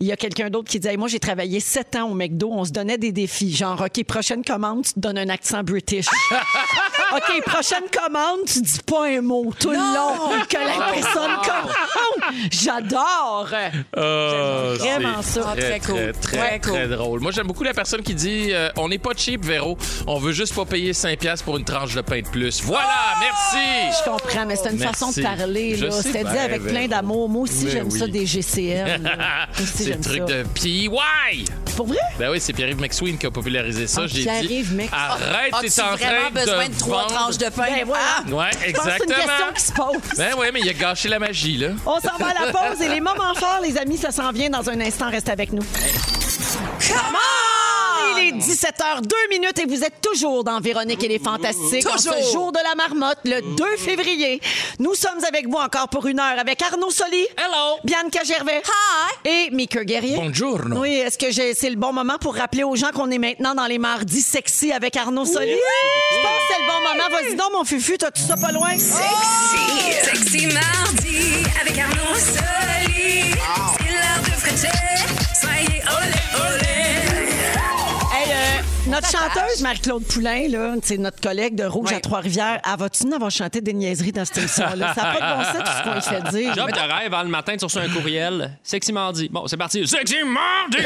Il y a quelqu'un d'autre qui dit Hey, Moi, j'ai travaillé 7 ans au McDo. On se donnait des défis. Genre, OK, prochaine commande, tu te donnes un accent british. <laughs> OK, prochaine commande, tu dis pas un mot tout le long que la personne commande. J'adore. Ah, Vraiment c'est ça. Ah, très cool. Très, très, Très très cool. drôle. Moi, j'aime beaucoup la personne qui dit euh, on n'est pas cheap, Véro. On veut juste pas payer 5$ piastres pour une tranche de pain de plus. Voilà, merci! Je comprends, mais c'est une Merci. façon de parler. C'était dit avec plein d'amour. Moi aussi, j'aime ça des <laughs> aussi, C'est le truc ça. de PY! Pour vrai? Ben oui, c'est Pierre-Yves McSween qui a popularisé ça. Ah, J'ai dit arrête, As-tu t'es en train vraiment besoin de trois vendre- tranches de pain? Ben voilà. Ah! Ouais, Je pense que c'est une question exactement. qui se pose. Ben oui, mais il a gâché la magie, là. On s'en va à la pause et les moments forts, les amis, ça s'en vient dans un instant. Reste avec nous. Come on! Il est 17h02 minutes et vous êtes toujours dans Véronique et les Fantastiques. En ce jour de la marmotte, le 2 février. Nous sommes avec vous encore pour une heure avec Arnaud Soli. Hello! Bianca Gervais. Hi! Et Mika Guerrier. Buongiorno. Oui, est-ce que c'est le bon moment pour rappeler aux gens qu'on est maintenant dans les mardis sexy avec Arnaud Soli? Je pense que c'est le bon moment. Vas-y donc, mon fufu, t'as tout ça pas loin? Sexy, sexy mardi avec Arnaud Soli. C'est l'heure de. Soyez olé, olé. Notre chanteuse, Marie-Claude Poulain, là, c'est notre collègue de Rouge à Trois-Rivières, elle va-tu nous avoir chanté des niaiseries dans cette émission-là? <laughs> Ça n'a pas de bon sens tout ce qu'on lui fait dire. Job de rêve, avant le matin, tu reçois un courriel. Sexy mardi. Bon, c'est parti. Sexy mardi! <laughs>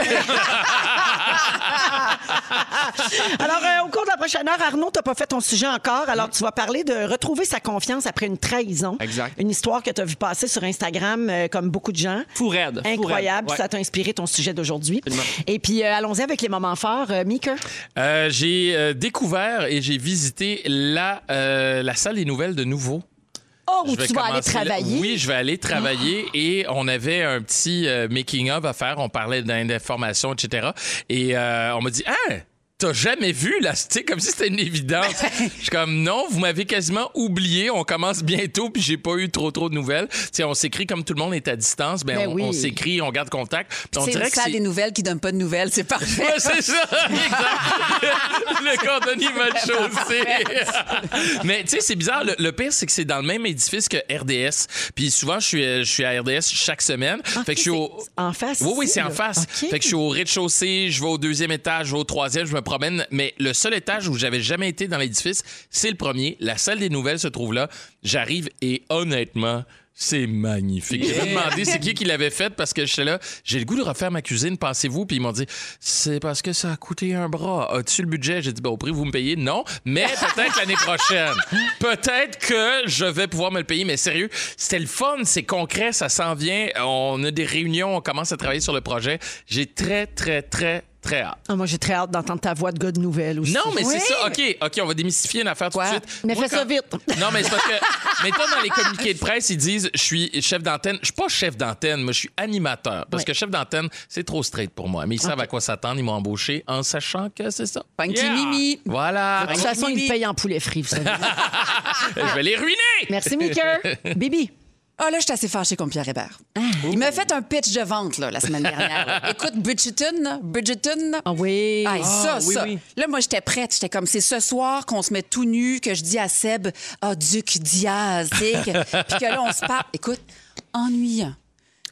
Alors, euh, au cours de la prochaine heure, Arnaud, t'as pas fait ton sujet encore. Alors, tu vas parler de retrouver sa confiance après une trahison. Exact. Une histoire que tu as vu passer sur Instagram, euh, comme beaucoup de gens. Fou raide. fou Incroyable. raide. Ouais. Ça t'a inspiré ton sujet d'aujourd'hui. Absolument. Et puis, euh, allons-y avec les moments forts. Euh, Mika? Euh, j'ai euh, découvert et j'ai visité la, euh, la salle des nouvelles de nouveau. Oh, où tu vas aller là. travailler. Ah. Oui, je vais aller travailler et on avait un petit making-of à faire. On parlait d'informations, etc. Et on m'a dit, ah, T'as jamais vu, là? Tu sais, comme si c'était une évidence. <laughs> Je suis comme, non, vous m'avez quasiment oublié. On commence bientôt, puis j'ai pas eu trop, trop de nouvelles. Tu sais, on s'écrit comme tout le monde est à distance. Ben, Ben on, oui. on s'écrit, on garde contact. On dirait que des nouvelles qui donne pas de nouvelles. C'est parfait. Ouais, c'est ça, <laughs> exact. le cordonnier mal chaussé. Mais tu sais, c'est bizarre. Le, le pire, c'est que c'est dans le même édifice que RDS. Puis souvent, je suis, je suis à RDS chaque semaine. fait que je suis au. en face Oui, oui, c'est en face. Fait que je suis au rez-de-chaussée, je vais au deuxième étage, je vais au troisième, je me promène. Mais le seul étage où j'avais jamais été dans l'édifice, c'est le premier. La salle des nouvelles se trouve là. J'arrive et honnêtement, c'est magnifique. J'ai demandé c'est qui qui l'avait fait parce que j'étais là, j'ai le goût de refaire ma cuisine, pensez-vous? Puis ils m'ont dit, c'est parce que ça a coûté un bras. As-tu le budget? J'ai dit, ben, au prix, vous me payez? Non, mais peut-être l'année <laughs> prochaine. Peut-être que je vais pouvoir me le payer, mais sérieux, c'était le fun, c'est concret, ça s'en vient. On a des réunions, on commence à travailler sur le projet. J'ai très, très, très, très hâte. Ah, moi, j'ai très hâte d'entendre ta voix de gars de nouvelles aussi. Non, mais Oui. c'est ça. OK, OK, on va démystifier une affaire tout de suite. Mais Moi, fais ça vite. <laughs> Non, mais c'est parce que, mettons, dans les communiqués de presse, ils disent je suis chef d'antenne. Je suis pas chef d'antenne, moi, je suis animateur. Parce que chef d'antenne, c'est trop straight pour moi. Mais ils savent à quoi s'attendre. Ils m'ont embauché en sachant que c'est ça. Funky Yeah. Mimi. Voilà. De toute façon, ils payent en poulet frit, vous savez. <laughs> je vais les ruiner. Merci, Mika. <laughs> Bibi. Ah là, je suis assez fâchée contre Pierre Hébert. Il m'a fait un pitch de vente là, la semaine dernière. là. <laughs> Écoute, Bridgerton, Bridgerton. Ah oui. Ah, ça, oui, ça. oui. Là, moi, j'étais prête. J'étais comme, c'est ce soir qu'on se met tout nu, que je dis à Seb, ah, Duc Diaz, tu sais, que- puis que là, on se parle. Écoute, ennuyant.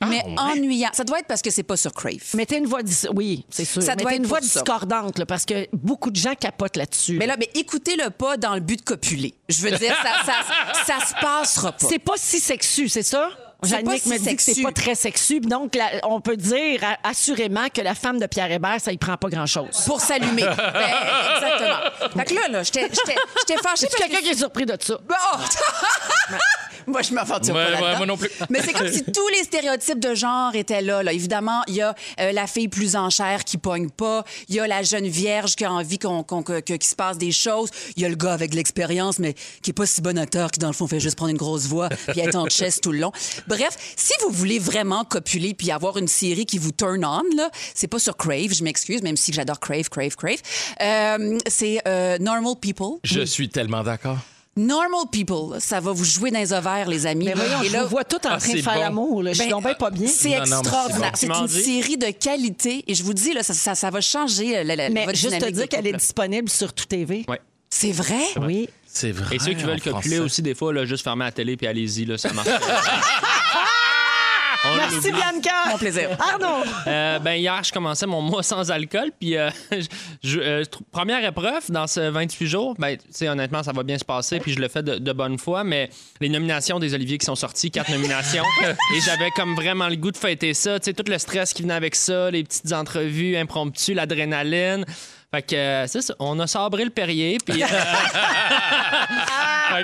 Mais ennuyant. Ça doit être parce que c'est pas sur Crave. Mettez une voix dis- oui, c'est sûr. Ça doit être une voix ça. discordante là, parce que beaucoup de gens capotent là-dessus. Mais là, mais écoutez-le pas dans le but de copuler. Je veux dire, ça, ça, ça se passera pas. c'est pas si sexu, c'est ça? Jannick si me dit que c'est pas très sexu. Donc, la- on peut dire assurément que la femme de Pierre Hébert, ça y prend pas grand-chose. Pour s'allumer. <laughs> Ben, exactement. Fait que là, là, j'étais fâchée. Parce quelqu'un que- qui est surpris de ça? Oh! <laughs> <laughs> moi, je m'aventure Ouais, pas ouais, moi non plus. Mais c'est comme si <laughs> tous les stéréotypes de genre étaient là. là. Évidemment, il y a euh, la fille plus en chair qui pogne pas. Il y a la jeune vierge qui a envie qu'on, qu'on- que- qu'il se passe des choses. Il y a le gars avec l'expérience, mais qui est pas si bon acteur, qui dans le fond fait juste prendre une grosse voix <laughs> puis être en chest tout le long. Bref, si vous voulez vraiment copuler puis avoir une série qui vous turn on, là, c'est pas sur Crave, je m'excuse, même si j'adore Crave, Crave, Crave. Euh, c'est euh, Normal People. Je suis tellement d'accord. Normal People, ça va vous jouer dans les ovaires, les amis. Mais voyons, Et je là, vous vois tout en Ah, train de faire bon. l'amour. là. Je suis ben, donc bien pas bien. C'est Non, non, mais c'est extraordinaire. bon. C'est une série de qualité. Et je vous dis, là, ça, ça, ça va changer euh, la, la, Mais votre juste te dynamique dire qu'elle est couple. disponible sur tout TV. Ouais. C'est vrai? Oui. C'est vrai. Et ceux qui veulent en copuler français. aussi, des fois, là, juste fermer la télé puis allez-y, là, ça marche. <laughs> On Merci. Bianca. Mon plaisir. Arnaud. Euh, ben hier, je commençais mon mois sans alcool, puis euh, <laughs> je- euh, première épreuve dans ce 28 jours, ben, tu sais, honnêtement, ça va bien se passer, puis je le fais de, de bonne foi, mais les nominations des Oliviers qui sont sorties, quatre nominations, <laughs> et j'avais comme vraiment le goût de fêter ça, tu sais, tout le stress qui venait avec ça, les petites entrevues impromptues, l'adrénaline. Fait que euh, c'est ça, on a sabré le Perrier, puis. euh, <laughs> fait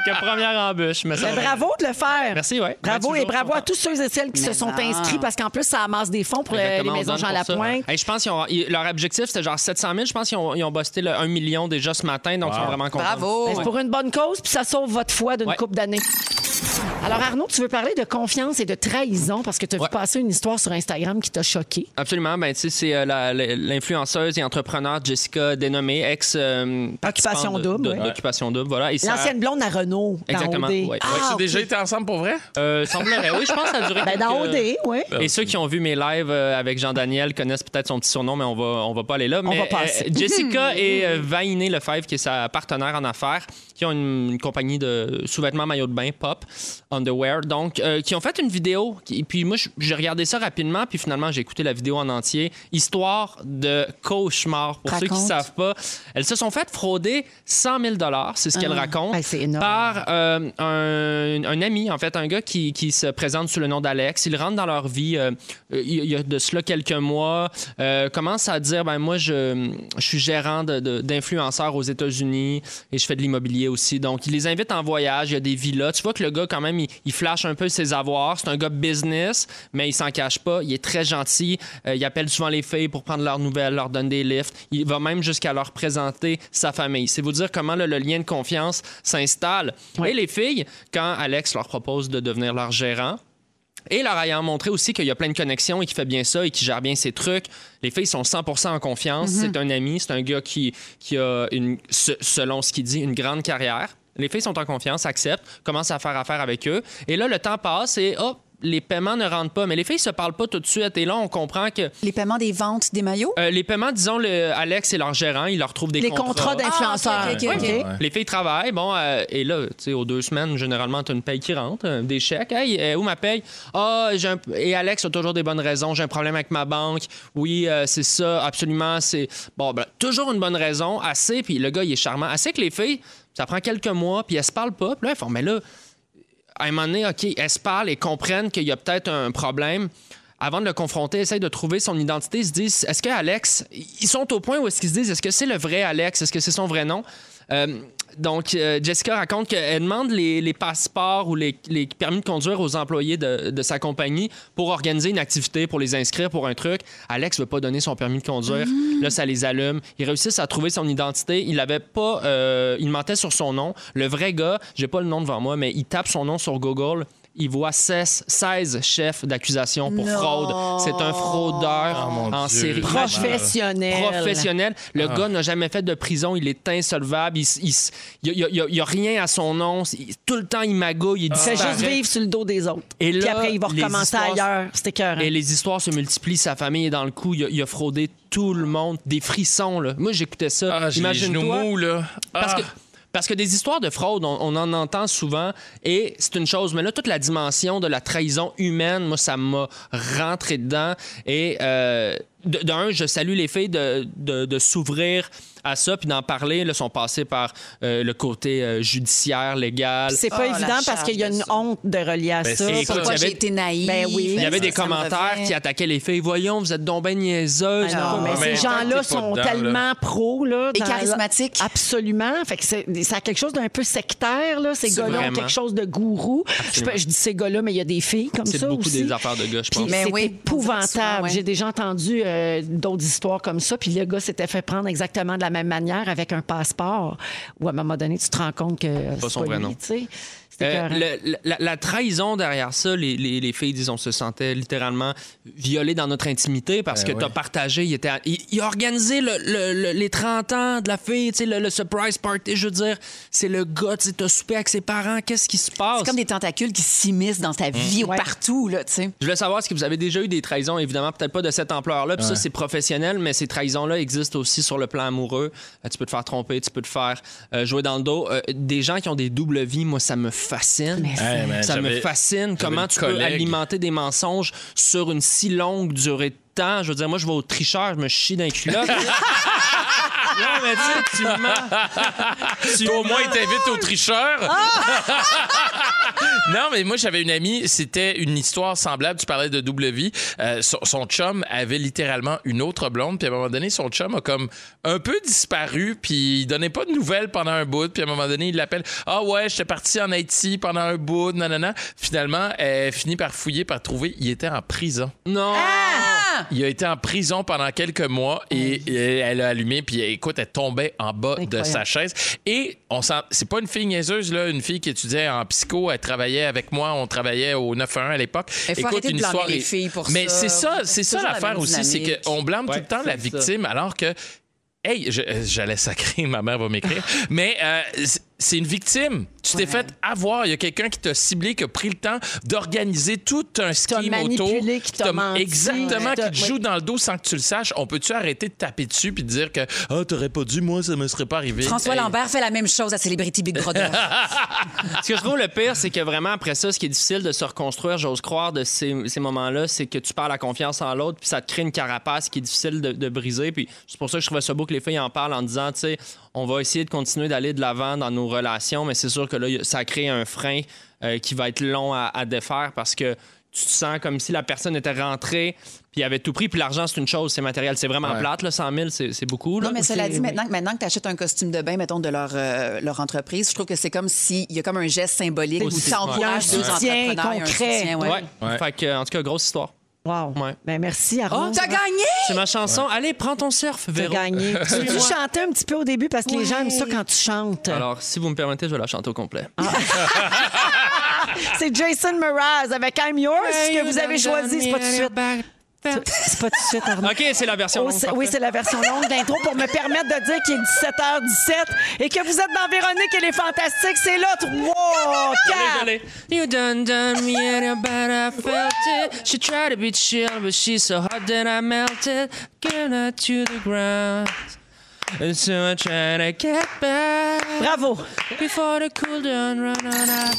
que première embûche, mais ça va. bravo de le faire. Merci, ouais. Bravo 28 et bravo à tous ceux et celles qui se Mais sont non. inscrits parce qu'en plus, ça amasse des fonds pour euh, les on maisons donne Jean pour ça. Lapointe. Hey, je pense qu'ils ont ils- leur objectif c'était genre 700 000. Je pense qu'ils ont, ils ont busté le 1 million déjà ce matin, donc ils sont vraiment contents. Bravo. Ben, C'est pour une bonne cause, puis ça sauve votre foi d'une Ouais. coupe d'années. Alors, Arnaud, tu veux parler de confiance et de trahison parce que tu as Ouais. vu passer une histoire sur Instagram qui t'a choqué? Absolument. Ben, tu sais, c'est euh, l'influenceuse et entrepreneur Jessica dénommée, ex. euh, Occupation double, ouais. D'occupation double, voilà. L'ancienne blonde à Renault, dans Exactement, OD. ouais. Ouais, Ah, Tu ok. déjà été ensemble pour vrai? Euh, semblerait, oui, je pense que ça a duré. Ben, dans OD, oui. Et ceux qui ont vu mes lives euh, avec Jean-Daniel connaissent peut-être son petit surnom, mais on va, on va pas aller là. Mais, va passer. euh, Jessica <laughs> et euh, Vainé Lefebvre, qui est sa partenaire en affaires, qui ont une, une compagnie de sous-vêtements maillot de bain, Pop, Underwear, donc, euh, qui ont fait une vidéo. Qui, puis moi, j'ai regardé ça rapidement, puis finalement, j'ai écouté la vidéo en entier. Histoire de cauchemar. Pour ceux qui Raconte. savent pas, elles se sont fait frauder 100 000 c'est ce qu'elles racontent, Ben, par euh, un, un ami, en fait, un gars qui, qui se présente sous le nom d'Alex. Il rentre dans leur vie euh, il y a de cela quelques mois, commence à dire ben moi, je, je suis gérant d'influenceurs aux États-Unis et je fais de l'immobilier aussi. Donc, il les invite en voyage, il y a des villas. Tu vois que le gars, quand même, il, il flash un peu ses avoirs. C'est un gars business, mais il s'en cache pas. Il est très gentil. Euh, il appelle souvent les filles pour prendre leurs nouvelles, leur donne des lifts. Il va même jusqu'à leur présenter sa famille. C'est vous dire comment là, le lien de confiance s'installe. Et les filles, quand Alex leur propose de devenir leur gérant, et leur ayant montré aussi qu'il y a plein de connexions et qu'il fait bien ça et qu'il gère bien ses trucs. Les filles sont 100% en confiance. C'est un ami, c'est un gars qui, qui a, une, se- selon ce qu'il dit, une grande carrière. Les filles sont en confiance, acceptent, commencent à faire affaire avec eux. Et là, le temps passe et hop, les paiements ne rentrent pas. Mais les filles se parlent pas tout de suite. Et là, on comprend que Les paiements des ventes des maillots? euh, les paiements, disons, le, Alex et leur gérant, ils leur trouvent des Les contrats d'influenceurs. Ah, les filles travaillent, bon, euh, et là, tu sais, aux deux semaines, généralement, tu as une paye qui rentre, euh, des chèques. Hey, euh, où ma paye? Ah, j'ai un- et Alex a toujours des bonnes raisons. J'ai un problème avec ma banque. Oui, euh, c'est ça, absolument. C'est. Bon, ben, toujours une bonne raison, assez, puis le gars, il est charmant. Assez que les filles, ça prend quelques mois, puis elles se parlent pas. Puis là, elles font, mais là, à un moment donné, OK, elles se parlent et comprennent qu'il y a peut-être un problème. Avant de le confronter, essayent de trouver son identité. Ils se disent, est-ce que Alex, ils sont au point où est-ce qu'ils se disent, est-ce que c'est le vrai Alex? Est-ce que c'est son vrai nom? Euh, donc, euh, Jessica raconte qu'elle demande les, passeports ou les, permis de conduire aux employés de, sa compagnie pour organiser une activité, pour les inscrire pour un truc. Alex veut pas donner son permis de conduire. Là, ça les allume. Ils réussissent à trouver son identité. Il avait pas... euh, il mentait sur son nom. Le vrai gars, j'ai pas le nom devant moi, mais il tape son nom sur Google il voit 16, 16 chefs d'accusation pour fraude. C'est un fraudeur Oh, mon en Dieu. série. Professionnel. Professionnel. Le Ah. gars n'a jamais fait de prison. Il est insolvable. Il n'y a, rien à son nom. Il- tout le temps, il magouille. Il Il fait juste vivre sur le dos des autres. Et Puis là, après, il va recommencer histoires- ailleurs. C'était écœurant. Et les histoires se multiplient. Sa famille est dans le coup. Il a, il a fraudé tout le monde. Des frissons, là. Moi, j'écoutais ça. Ah, Imagine-toi. Parce Ah. que. Parce que des histoires de fraude, on, en entend souvent et c'est une chose. Mais là, toute la dimension de la trahison humaine, moi, ça m'a rentré dedans. Et euh, d'un, je salue les filles de, de- de s'ouvrir à ça puis d'en parler. Là, sont passées par euh, le côté euh, judiciaire, légal. C'est pas Ah, la évident parce qu'il y a une honte de relier à Ben, ça. c'est- écoute, Pourquoi j'ai été naïve? Ben oui. Il y avait des commentaires qui attaquaient les filles. Voyons, vous êtes donc ben niaiseuses. Ah non, mais mais ces gens-là sont dedans, tellement pros. Là, Et charismatiques. Absolument. Fait que c'est, ça a quelque chose d'un peu sectaire. Là. Ces C'est gars-là ont quelque chose de gourou. Je, peux- je dis ces gars-là, mais il y a des filles comme C'est ça beaucoup aussi. des affaires de gars, je pense. Mais c'est oui, épouvantable. J'ai déjà entendu euh, d'autres histoires comme ça. Puis le gars s'était fait prendre exactement de la même manière avec un passeport. Où à un moment donné, tu te rends compte que c'est son pas vrai nom. Euh, le- la, la trahison derrière ça, les, les- les filles disent on se sentait littéralement violées dans notre intimité parce Ben que tu as oui. partagé, il, était, il, il a organisé le- le- le- les 30 ans de la fille, tu sais, le, le surprise party, je veux dire, c'est le gars, tu as soupé avec ses parents, qu'est-ce qui se passe? C'est comme des tentacules qui s'immiscent dans ta vie Ouais. partout, là, tu sais. Je voulais savoir, est-ce que vous avez déjà eu des trahisons, évidemment, peut-être pas de cette ampleur-là, puis ça, c'est professionnel, mais ces trahisons-là existent aussi sur le plan amoureux. Euh, tu peux te faire tromper, tu peux te faire euh, jouer dans le dos. Euh, des gens qui ont des doubles vies, moi, ça me fascine. Hey, man, ça me fascine. Comment tu peux alimenter des mensonges sur une si longue durée de temps? Je veux dire, moi, je vais au tricheur, je me chie dans les culottes. <laughs> non, mais tu sais, tu mens. <laughs> Tu Toi, au moins, il t'invite au tricheur. <laughs> non, mais moi, j'avais une amie, c'était une histoire semblable. Tu parlais de double vie. Euh, son, son chum avait littéralement une autre blonde. Puis à un moment donné, son chum a comme un peu disparu. Puis il donnait pas de nouvelles pendant un bout. Puis à un moment donné, il l'appelle Ah ouais, j'étais parti en Haïti pendant un bout. Nanana. Finalement, elle finit par fouiller, par trouver. Il était en prison. Non. Il a été en prison pendant quelques mois et, et elle a allumé puis écoute elle tombait en bas de sa chaise et on sent c'est pas une fille niaiseuse là une fille qui étudiait en psycho elle travaillait avec moi on travaillait au 911 à l'époque Il faut arrêter de blâmer les filles pour mais ça. c'est ça c'est C'est ça la l'affaire aussi c'est qu'on blâme Ouais, tout le temps la ça. victime alors que Hey, je- euh, j'allais sacrer, ma mère va m'écrire. <laughs> Mais euh, c'est- une victime. Tu t'es fait avoir. Il y a quelqu'un qui t'a ciblé, qui a pris le temps d'organiser tout un scheme autour. qui t'a menti. Exactement, Ouais. qui te joue dans le dos sans que tu le saches. On peut-tu arrêter de taper dessus puis de dire que ah t'aurais pas dû, moi ça me serait pas arrivé. François Hey. Lambert fait la même chose à Celebrity Big Brother. <laughs> Ce que je trouve le pire, c'est que vraiment, après ça, ce qui est difficile de se reconstruire, j'ose croire, de ces, ces moments-là, c'est que tu perds la confiance en l'autre, puis ça te crée une carapace qui est difficile de, de briser. Puis c'est pour ça que je trouvais ça beau que les filles en parlent en disant, tu sais, on va essayer de continuer d'aller de l'avant dans nos relations, mais c'est sûr que là, ça crée un frein euh, qui va être long à, à défaire parce que tu te sens comme si la personne était rentrée puis avait tout pris. Puis l'argent, c'est une chose, c'est matériel. C'est vraiment Ouais. plate, là, 100 000, c'est beaucoup. Là. Non, mais cela dit, maintenant, que- maintenant que tu achètes un costume de bain, mettons, de leur, euh, leur entreprise, je trouve que c'est comme s'il y a comme un geste symbolique où tu encourages Un soutien concret. soutien, ouais. Ouais. Ouais. Fait que, en tout cas, grosse histoire. Wow. Ouais. Ben, merci, Arnaud. Oh, t'as gagné! C'est ma chanson. Allez, prends ton surf, T'as Véro. gagné. <laughs> Tu veux chanter un petit peu au début? Parce que les gens aiment ça quand tu chantes. Alors, si vous me permettez, je vais la chanter au complet. <laughs> C'est Jason Mraz avec I'm Yours que vous avez choisi. C'est pas tout de suite. C'est pas tout de suite, Arnaud. <laughs> OK, c'est la version longue, oui, c'est la version longue d'intro pour me permettre de dire qu'il est 17h17 et que vous êtes dans Véronique et les Fantastiques. C'est là, 3, 4. Désolé. You done done me and but I felt it. She tried to be chill, but she's so hot that I melted. Getting her to the ground. And so I try to get back Bravo. before the cool down run on out.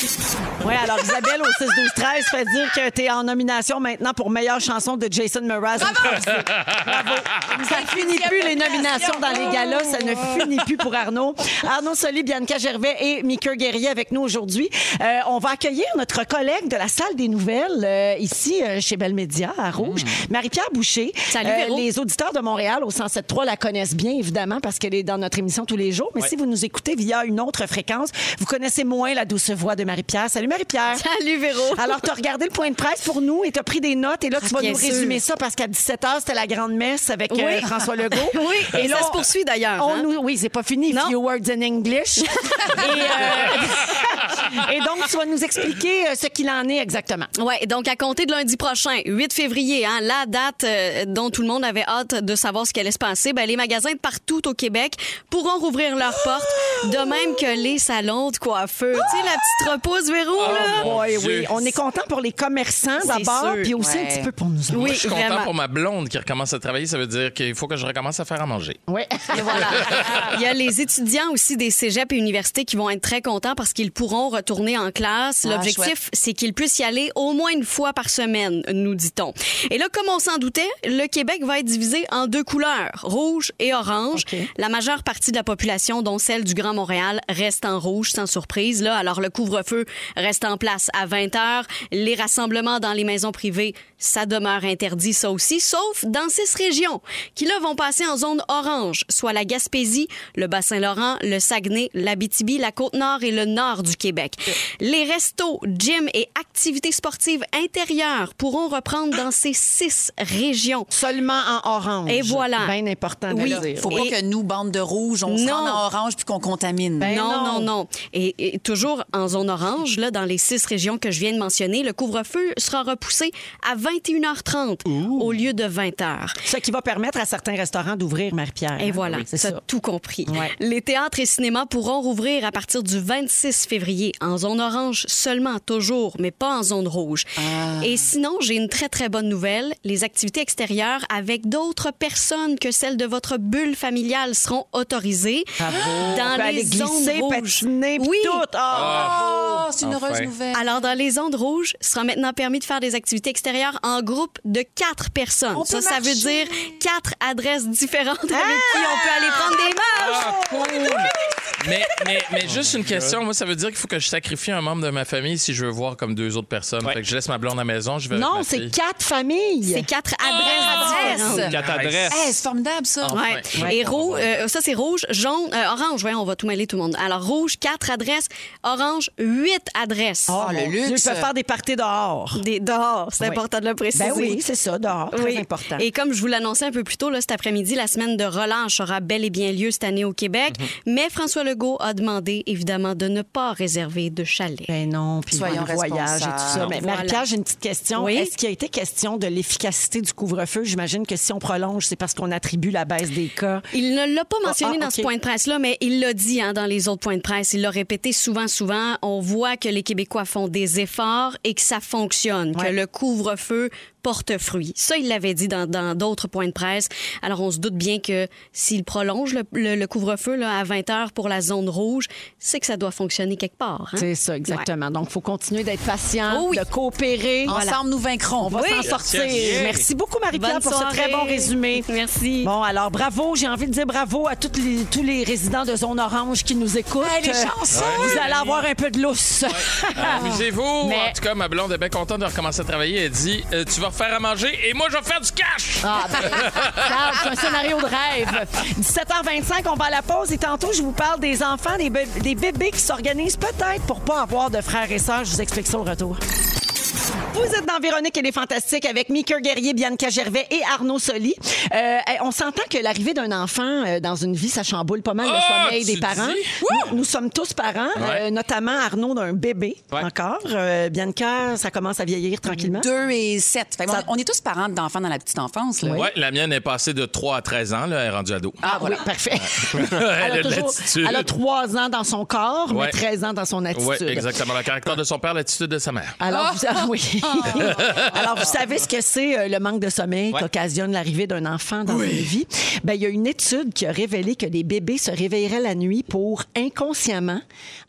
Oui, alors Isabelle au 6 12 13 fait dire que tu es en nomination maintenant pour meilleure chanson de Jason Mraz. Bravo. Ça ne finit plus les nominations dans les galas, ça ne finit plus pour Arnaud. Arnaud Soli, Bianca Gervais et Mika Guerrier avec nous aujourd'hui. Euh, on va accueillir notre collègue de la salle des nouvelles euh, ici euh, chez Belle Média à Rouge, Marie-Pierre Boucher. Salut, Euh, les auditeurs de Montréal au 107.3 la connaissent bien évidemment parce qu'elle est dans notre émission tous les jours. Mais si vous nous écoutez via une autre fréquence, vous connaissez moins la douce voix de Marie-Pierre. Salut Marie-Pierre. Salut Véro. Alors, tu as regardé le point de presse pour nous et tu as pris des notes. Et là, tu Ah, vas bien nous sûr. résumer ça parce qu'à 17h, c'était la grande messe avec euh, Oui. François Legault. <laughs> Oui, et ça là, se poursuit d'ailleurs. on hein? nous- oui, c'est pas fini. Non. Few words in English. <laughs> et, euh, <laughs> et donc, tu vas nous expliquer euh, ce qu'il en est exactement. Ouais, donc à compter de lundi prochain, 8 février, hein, la date dont tout le monde avait hâte de savoir ce qui allait se passer, ben, les magasins de partout au Québec pourront rouvrir leurs portes, de même que les salons de coiffure. Tu sais, la petite repousse, Véro, là? Oui, oui. On est content pour les commerçants C'est d'abord, puis aussi un petit peu pour nous autres. Oui, Je suis content vraiment. pour ma blonde qui recommence à travailler. Ça veut dire qu'il faut que je recommence à faire à manger. Oui. Et voilà. Il y a les étudiants aussi des cégeps et universités qui vont être très contents parce qu'ils pourront retourner en classe. Ah, L'objectif, c'est qu'ils puissent y aller au moins une fois par semaine, nous dit-on. Et là, comme on s'en doutait, le Québec va être divisé en deux couleurs, rouge et orange. La majeure partie de la population, dont celle du Grand Montréal, reste en rouge, sans surprise. Là. Alors, le couvre-feu reste en place à 20 heures. Les rassemblements dans les maisons privées, ça demeure interdit, ça aussi, sauf dans six régions qui, là, vont passer en zone orange, soit la Gaspésie, le Bassin-Laurent, le Saguenay, l'Abitibi, la Côte-Nord et le nord du Québec. Les restos, gyms et activités sportives intérieures pourront reprendre dans ces six régions. Seulement en orange. Et voilà. Bien important de Oui. le dire. Faut pas Et- que nous, bande de rouge, on se Non. rende en orange puis qu'on contamine. Ben non, non. non, non. Et, et toujours en zone orange, là, dans les six régions que je viens de mentionner, le couvre-feu sera repoussé à 21h30 au lieu de 20h. Ce qui va permettre à certains restaurants d'ouvrir, Marie-Pierre. Et hein? voilà, Oui, c'est ça tout compris. Ouais. Les théâtres et cinémas pourront rouvrir à partir du 26 février en zone orange seulement, toujours, mais pas en zone rouge. Ah. Et sinon, j'ai une très, très bonne nouvelle. Les activités extérieures avec d'autres personnes que celles de votre bulle familiale seront autorisées Bravo. <gasps> dans On les aller zones glisser, rouges. patiner, Oui. tout. Ah! Oh, c'est une Enfin. heureuse nouvelle. Alors, dans les zones rouges, il sera maintenant permis de faire des activités extérieures en groupe de quatre personnes. On ça, peut ça veut dire quatre adresses différentes avec qui on peut aller prendre des marches. Mais, mais, mais juste une question. Moi, ça veut dire qu'il faut que je sacrifie un membre de ma famille si je veux voir comme deux autres personnes. Fait que je laisse ma blonde à la maison. Je vais avec Non, ma c'est quatre familles. C'est quatre adresses différentes. Quatre adresses. Hey, c'est formidable, ça. Ouais. Et rouge, euh, ça c'est rouge, jaune, euh, orange. Voyons, on va tout mêler tout le monde. Alors rouge, quatre adresses. Orange, huit adresses. Oh, le luxe. Ils peuvent faire des parties dehors. Des dehors, c'est Oui. important de le préciser. Ben oui, c'est ça, dehors. Très Oui. important. Et comme je vous l'annonçais un peu plus tôt, là, cet après-midi, la semaine de relâche aura bel et bien lieu cette année au Québec. Mhm. Mais François Legault a demandé, évidemment, de ne pas réserver de chalet. Ben non, puis Soyons le voyage et tout ça. Mais Voilà. Marie-Pierre, j'ai une petite question. Oui? Est-ce qu'il a été question de l'efficacité du couvre-feu? J'imagine que si on prolonge, c'est parce qu'on attribue la baisse des cas. Il ne l'a pas mentionné Ah, ah, dans ce point de presse-là, mais il l'a dit hein, dans les autres points de presse. Il l'a répété souvent, souvent. On voit que les Québécois font des efforts et que ça fonctionne, Ouais. que le couvre-feu porte fruit. Ça, il l'avait dit dans dans d'autres points de presse. Alors, on se doute bien que s'il prolonge le, le- le couvre-feu à 20 heures pour la zone rouge, c'est que ça doit fonctionner quelque part. hein? C'est ça, exactement. Donc, il faut continuer d'être patient, Oh oui. de coopérer. Ensemble, nous vaincrons. On va s'en sortir. Merci beaucoup, Marie-Pierre, pour soirée. ce très bon résumé. Merci. Bon, alors bravo. J'ai envie de dire bravo à toutes les- tous les résidents de Zone Orange qui nous écoutent. Hey, les chanceux! Vous allez avoir un peu de lousse. <laughs> Amusez-vous. Mais- En tout cas, ma blonde est bien contente de recommencer à travailler. Elle dit euh, Tu vas faire à manger et moi, je vais faire du cash. Ah, ben, c'est un scénario de rêve. 17h25, on va à la pause et tantôt, je vous parle des enfants, des, des bébés qui s'organisent peut-être pour pas avoir de frères et sœurs. Je vous explique ça au retour. Vous êtes dans Véronique et les Fantastiques avec Mika Guerrier, Bianca Gervais et Arnaud Soli. Euh, on s'entend que l'arrivée d'un enfant euh, dans une vie, ça chamboule pas mal le Ah, sommeil tu des parents. dis? Nous, nous sommes tous parents, Ouais. euh, notamment Arnaud d'un bébé Ouais. encore. Euh, Bianca, ça commence à vieillir tranquillement? Deux et sept. Fait que Ça- on, est tous parents d'enfants dans la petite enfance. Là. Ouais, la mienne est passée de 3 à 13 ans. Là, elle est rendue ado. Ah, oui, parfait. elle <laughs> Elle a a, de toujours- l'attitude. elle a trois ans dans son corps, mais Ouais. 13 ans dans son attitude. Oui, exactement. Le caractère de son père, l'attitude de sa mère. Alors, vous, ah oui. <laughs> Alors, vous savez ce que c'est euh, le manque de sommeil qui occasionne l'arrivée d'un enfant dans une vie? Ben, il y a une étude qui a révélé que les bébés se réveilleraient la nuit pour inconsciemment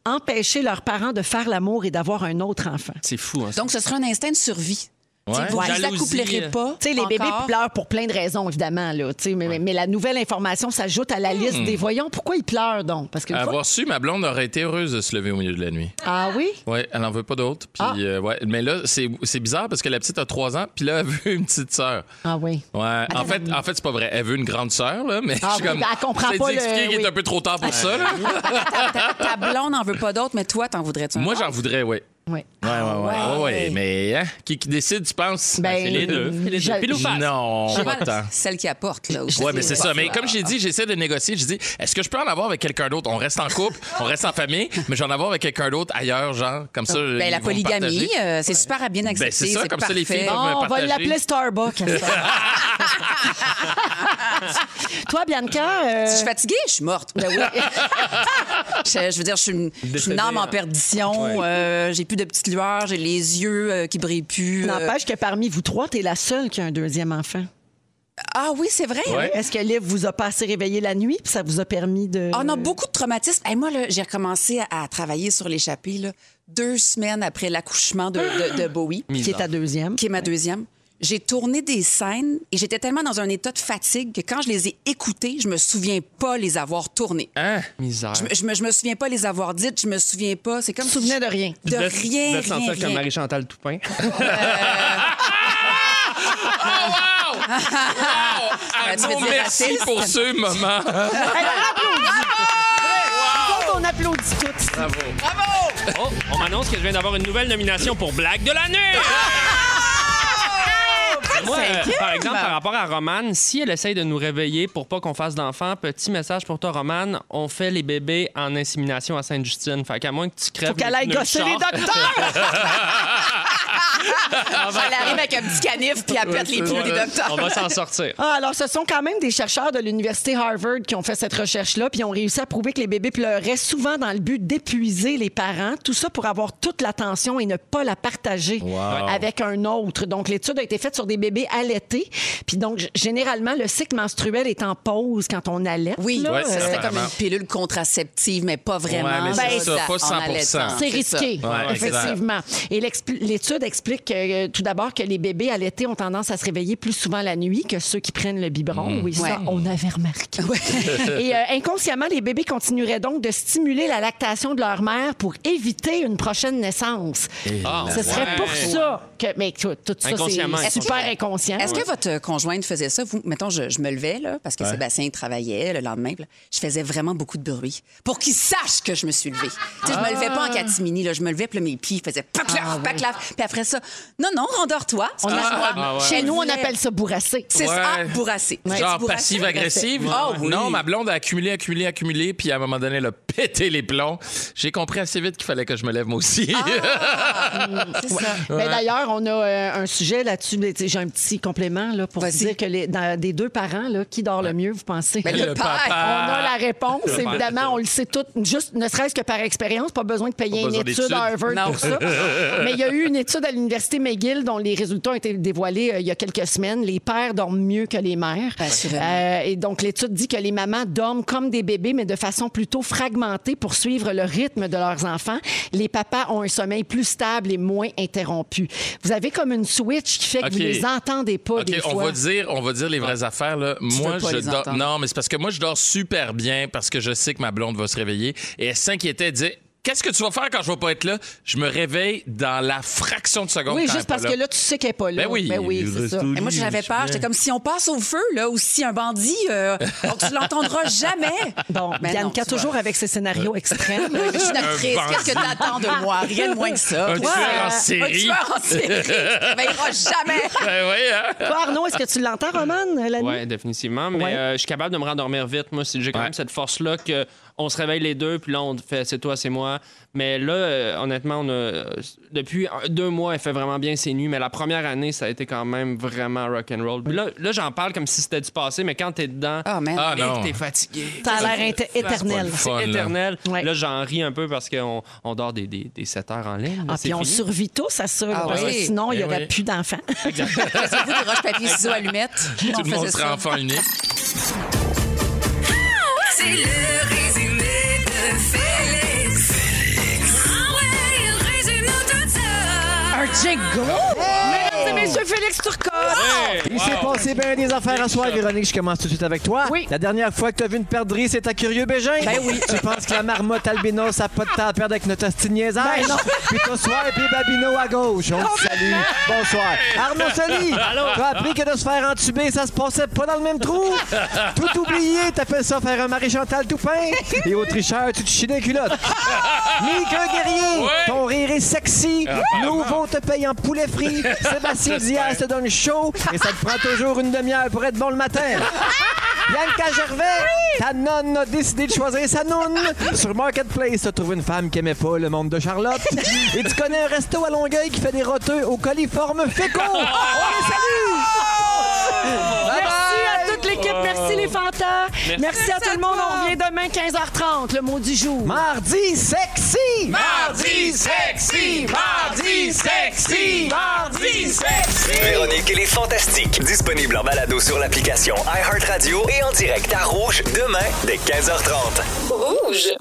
empêcher leurs parents de faire l'amour et d'avoir un autre enfant. C'est fou, hein, ça. Donc, ce sera un instinct de survie. Ouais. Vous ne Jalousie. accouplerez pas. Tu sais, les bébés pleurent pour plein de raisons, évidemment. Là, Tu sais, mais, mais la nouvelle information s'ajoute à la liste Hmm. des voyons. Pourquoi ils pleurent donc? Parce que une fois- Avoir su, ma blonde aurait été heureuse de se lever au milieu de la nuit. Ah oui? Oui, elle n'en veut pas d'autres. Puis, Ah. euh, ouais. Mais là, c'est c'est bizarre parce que la petite a trois ans, puis là, elle <laughs> veut une petite sœur. Ah oui. Ouais. En fait, en fait c'est pas vrai. Elle veut une grande sœur, là, mais Ah je suis oui, comme. elle comprend c'est pas le- qu'il oui. est un peu trop tard pour ça, là. <laughs> Ta, ta blonde n'en veut pas d'autres, mais toi, t'en voudrais-tu Moi, j'en voudrais, oui. Oui. Ouais, ouais, ouais. ouais. ouais. Mais, hein, qui, qui décide, tu penses? Ben, c'est les deux. C'est les deux. Pile ou face? Non, Pas tant. Celle qui apporte, là. aussi. Ouais, mais c'est ça. Mais comme j'ai dit, j'essaie de négocier. Je dis, est-ce que je peux en avoir avec quelqu'un d'autre? On reste en couple, <laughs> on reste en famille, mais j'en avoir avec quelqu'un d'autre ailleurs, genre, comme ça. Ben, la polygamie, euh, c'est super à bien accepter. Ben, c'est ça, comme ça, les filles Bon, on va l'appeler Starbucks. <laughs> <laughs> Toi, Bianca, euh, Si je suis fatiguée, je suis morte. Ben oui. <laughs> je, je veux dire, je suis une, je suis une Décédée, âme en perdition. euh, j'ai plus de petites lueurs, j'ai les yeux euh, qui brillent plus. euh. n'empêche que parmi vous trois, t'es la seule qui a un deuxième enfant. Ah oui, c'est vrai. Ouais. Est-ce que Liv vous a pas assez réveillé la nuit puis ça vous a permis de... Ah, On a beaucoup de traumatismes. Et moi, là, j'ai recommencé à, à travailler sur l'échappée là, deux semaines après l'accouchement de, de- de Bowie, qui est ta deuxième. qui est ma deuxième. J'ai tourné des scènes et j'étais tellement dans un état de fatigue que quand je les ai écoutées, je me souviens pas les avoir tournées. Hein? Misère. Je, me- je me, je me souviens pas les avoir dites, je me souviens pas. C'est comme souvenais de rien. de rien, rien, sentir rien. comme Marie-Chantal Toupin. Ah, tu veux Arnaud, dire merci raciste? pour ce moment. Nous autres, on applaudit toutes. Oh, on m'annonce que je viens d'avoir une nouvelle nomination pour Blague de l'année! Moi, euh, par exemple, par rapport à Romane, si elle essaye de nous réveiller pour pas qu'on fasse d'enfants, petit message pour toi, Romane, on fait les bébés en insémination à Sainte-Justine. Fait qu'à moins que tu crèves. Faut qu'elle aille gosser les docteurs. <laughs> Elle arrive avec un petit canif puis elle pète les pneus des docteurs. On va s'en sortir. Ah, alors, ce sont quand même des chercheurs de l'Université Harvard qui ont fait cette recherche-là, puis ont réussi à prouver que les bébés pleuraient souvent dans le but d'épuiser les parents. Tout ça pour avoir toute l'attention et ne pas la partager avec un autre. Donc, l'étude a été faite sur des bébés allaités. Puis donc, généralement, le cycle menstruel est en pause quand on allait. Oui, là. Ouais, ça c'est serait ça. comme une pilule contraceptive, mais pas vraiment. Ouais, mais c'est ça, pas en 100%. allaitant, C'est risqué, Ouais, effectivement. Et l'étude explique que, euh, tout d'abord que les bébés allaités ont tendance à se réveiller plus souvent la nuit que ceux qui prennent le biberon. Oui, ça, Ouais. on avait remarqué. <laughs> Et euh, inconsciemment, les bébés continueraient donc de stimuler la lactation de leur mère pour éviter une prochaine naissance. Ce serait ouais. pour ça que... Mais tout, tout ça, c'est super inconscient. Est-ce que votre conjointe faisait ça? Vous, mettons, je, je me levais, là, parce que Sébastien travaillait le lendemain. puis là, je faisais vraiment beaucoup de bruit pour qu'il sache que je me suis levée. Tu sais, je me levais pas en catimini, là. Je me levais, puis là, mes pieds faisaient paclaf, paclaf. Puis après ça, non, non, rendors-toi. On a- Ah, Chez nous, on appelle ça bourrasser. C'est Ouais. ça, ah, bourrasser. Genre bourrasser? passive-agressive? Ah oui. Non, ma blonde a accumulé, accumulé, accumulé, puis à un moment donné, elle a pété les plombs. J'ai compris assez vite qu'il fallait que je me lève moi aussi. <laughs> C'est ça. Ben, D'ailleurs, on a euh, un sujet là-dessus. mais, tu sais, J'ai un petit complément là, pour dire que les, dans- des deux parents, là, qui dort le mieux, vous pensez? Ben, Le le père. On a la réponse, évidemment, on le sait tout, juste ne serait-ce que par expérience, pas besoin de payer Pas une étude à Harvard Non. pour ça. <laughs> Mais il y a eu une étude à l'Université McGill dont les résultats ont été dévoilés euh, il y a quelques semaines. Les pères dorment mieux que les mères. Euh, et donc, l'étude dit que les mamans dorment comme des bébés, mais de façon plutôt fragmentée pour suivre le rythme de leurs enfants. Les papas ont un sommeil plus stable et moins interrompu. Vous avez comme une switch qui fait que OK. vous les entendez pas OK, des on fois. va dire, on va dire les vraies affaires là. Moi, je dors. Non, mais c'est parce que moi, je dors super bien parce que je sais que ma blonde va se réveiller et elle s'inquiétait, elle disait. Qu'est-ce que tu vas faire quand je vais pas être là? Je me réveille dans la fraction de seconde. Oui, quand juste parce que là, tu sais qu'elle n'est pas là. Ben oui, il c'est reste ça. Et moi, j'avais je peur. J'étais comme si on passe au feu, là, ou si un bandit, euh, <laughs> donc tu l'entendras jamais. Bon, Mais tu vois. toujours avec ses scénarios extrêmes. <laughs> Oui, mais je suis une actrice. Qu'est-ce que bandit. t'attends de moi? Rien de moins que ça. Un Toi, tueur en euh, série. Un tueur en série. <laughs> Tu te réveilleras jamais. Ben oui, hein? Toi, Arnaud, est-ce que tu l'entends, Roman, la nuit? Oui, définitivement. Mais Ouais. euh, je suis capable de me rendormir vite. Moi, c'est- j'ai quand Ouais. même cette force-là que on se réveille les deux, puis là, on fait c'est toi, c'est moi. Mais là, euh, honnêtement, on a, depuis deux mois, elle fait vraiment bien ses nuits. Mais la première année, ça a été quand même vraiment rock'n'roll. Puis là, là j'en parle comme si c'était du passé, mais quand t'es dedans, Ah, man. Ah et non. t'es fatigué. Ça a l'air éternel. C'est Fun, là. éternel. Ouais. Là, j'en ris un peu parce qu'on on dort des, des, des 7 heures en ligne. Ah, puis on survit tous à ça, Ah parce que sinon, il n'y Eh aurait oui. plus d'enfants. <laughs> Faisiez-vous des roches-papier, ciseaux, allumettes? Tout le monde ça. enfant unique. C'est le Jingle. Hey. Messieurs, Félix Turcotte. Il s'est passé bien des affaires à soir, Véronique. Je commence tout de suite avec toi. Oui. La dernière fois que tu as vu une perdrix, c'est à Curieux Bégin. Ben oui. Tu penses que la marmotte albinos a pas de temps à perdre avec notre hostie de niaisage? Ben non. Puis toi, soir, puis Babino à gauche. On te salue. Bonsoir. Arnaud Soli, t'as appris que de se faire entuber, ça se passait pas dans le même trou? Tout oublié, t'appelles ça faire un Marie-Chantal Toupin? Et au tricheur, tu te chies des culottes. Mika Guerrier, ton rire est sexy. Nouveau te paye en poulet frit. Sébastien Diaz te donne chaud. Et ça te prend toujours une demi-heure pour être bon le matin. Bianca Gervais, ta nonne a décidé de choisir sa nonne. Sur Marketplace, t'as trouvé une femme qui aimait pas le monde de Charlotte. Et tu connais un resto à Longueuil qui fait des roteux au coliforme fécaux. On les salue! Bye Merci bye! à toute l'équipe. Merci les fantas. Merci, à tout le monde. On revient demain 15h30, le mot du jour. Mardi sexy! Mardi sexy! Mardi sexy! Mardi sexy! Véronique et les Fantastiques. Disponible en balado sur l'application iHeartRadio et en direct à Rouge demain dès 15h30. Rouge.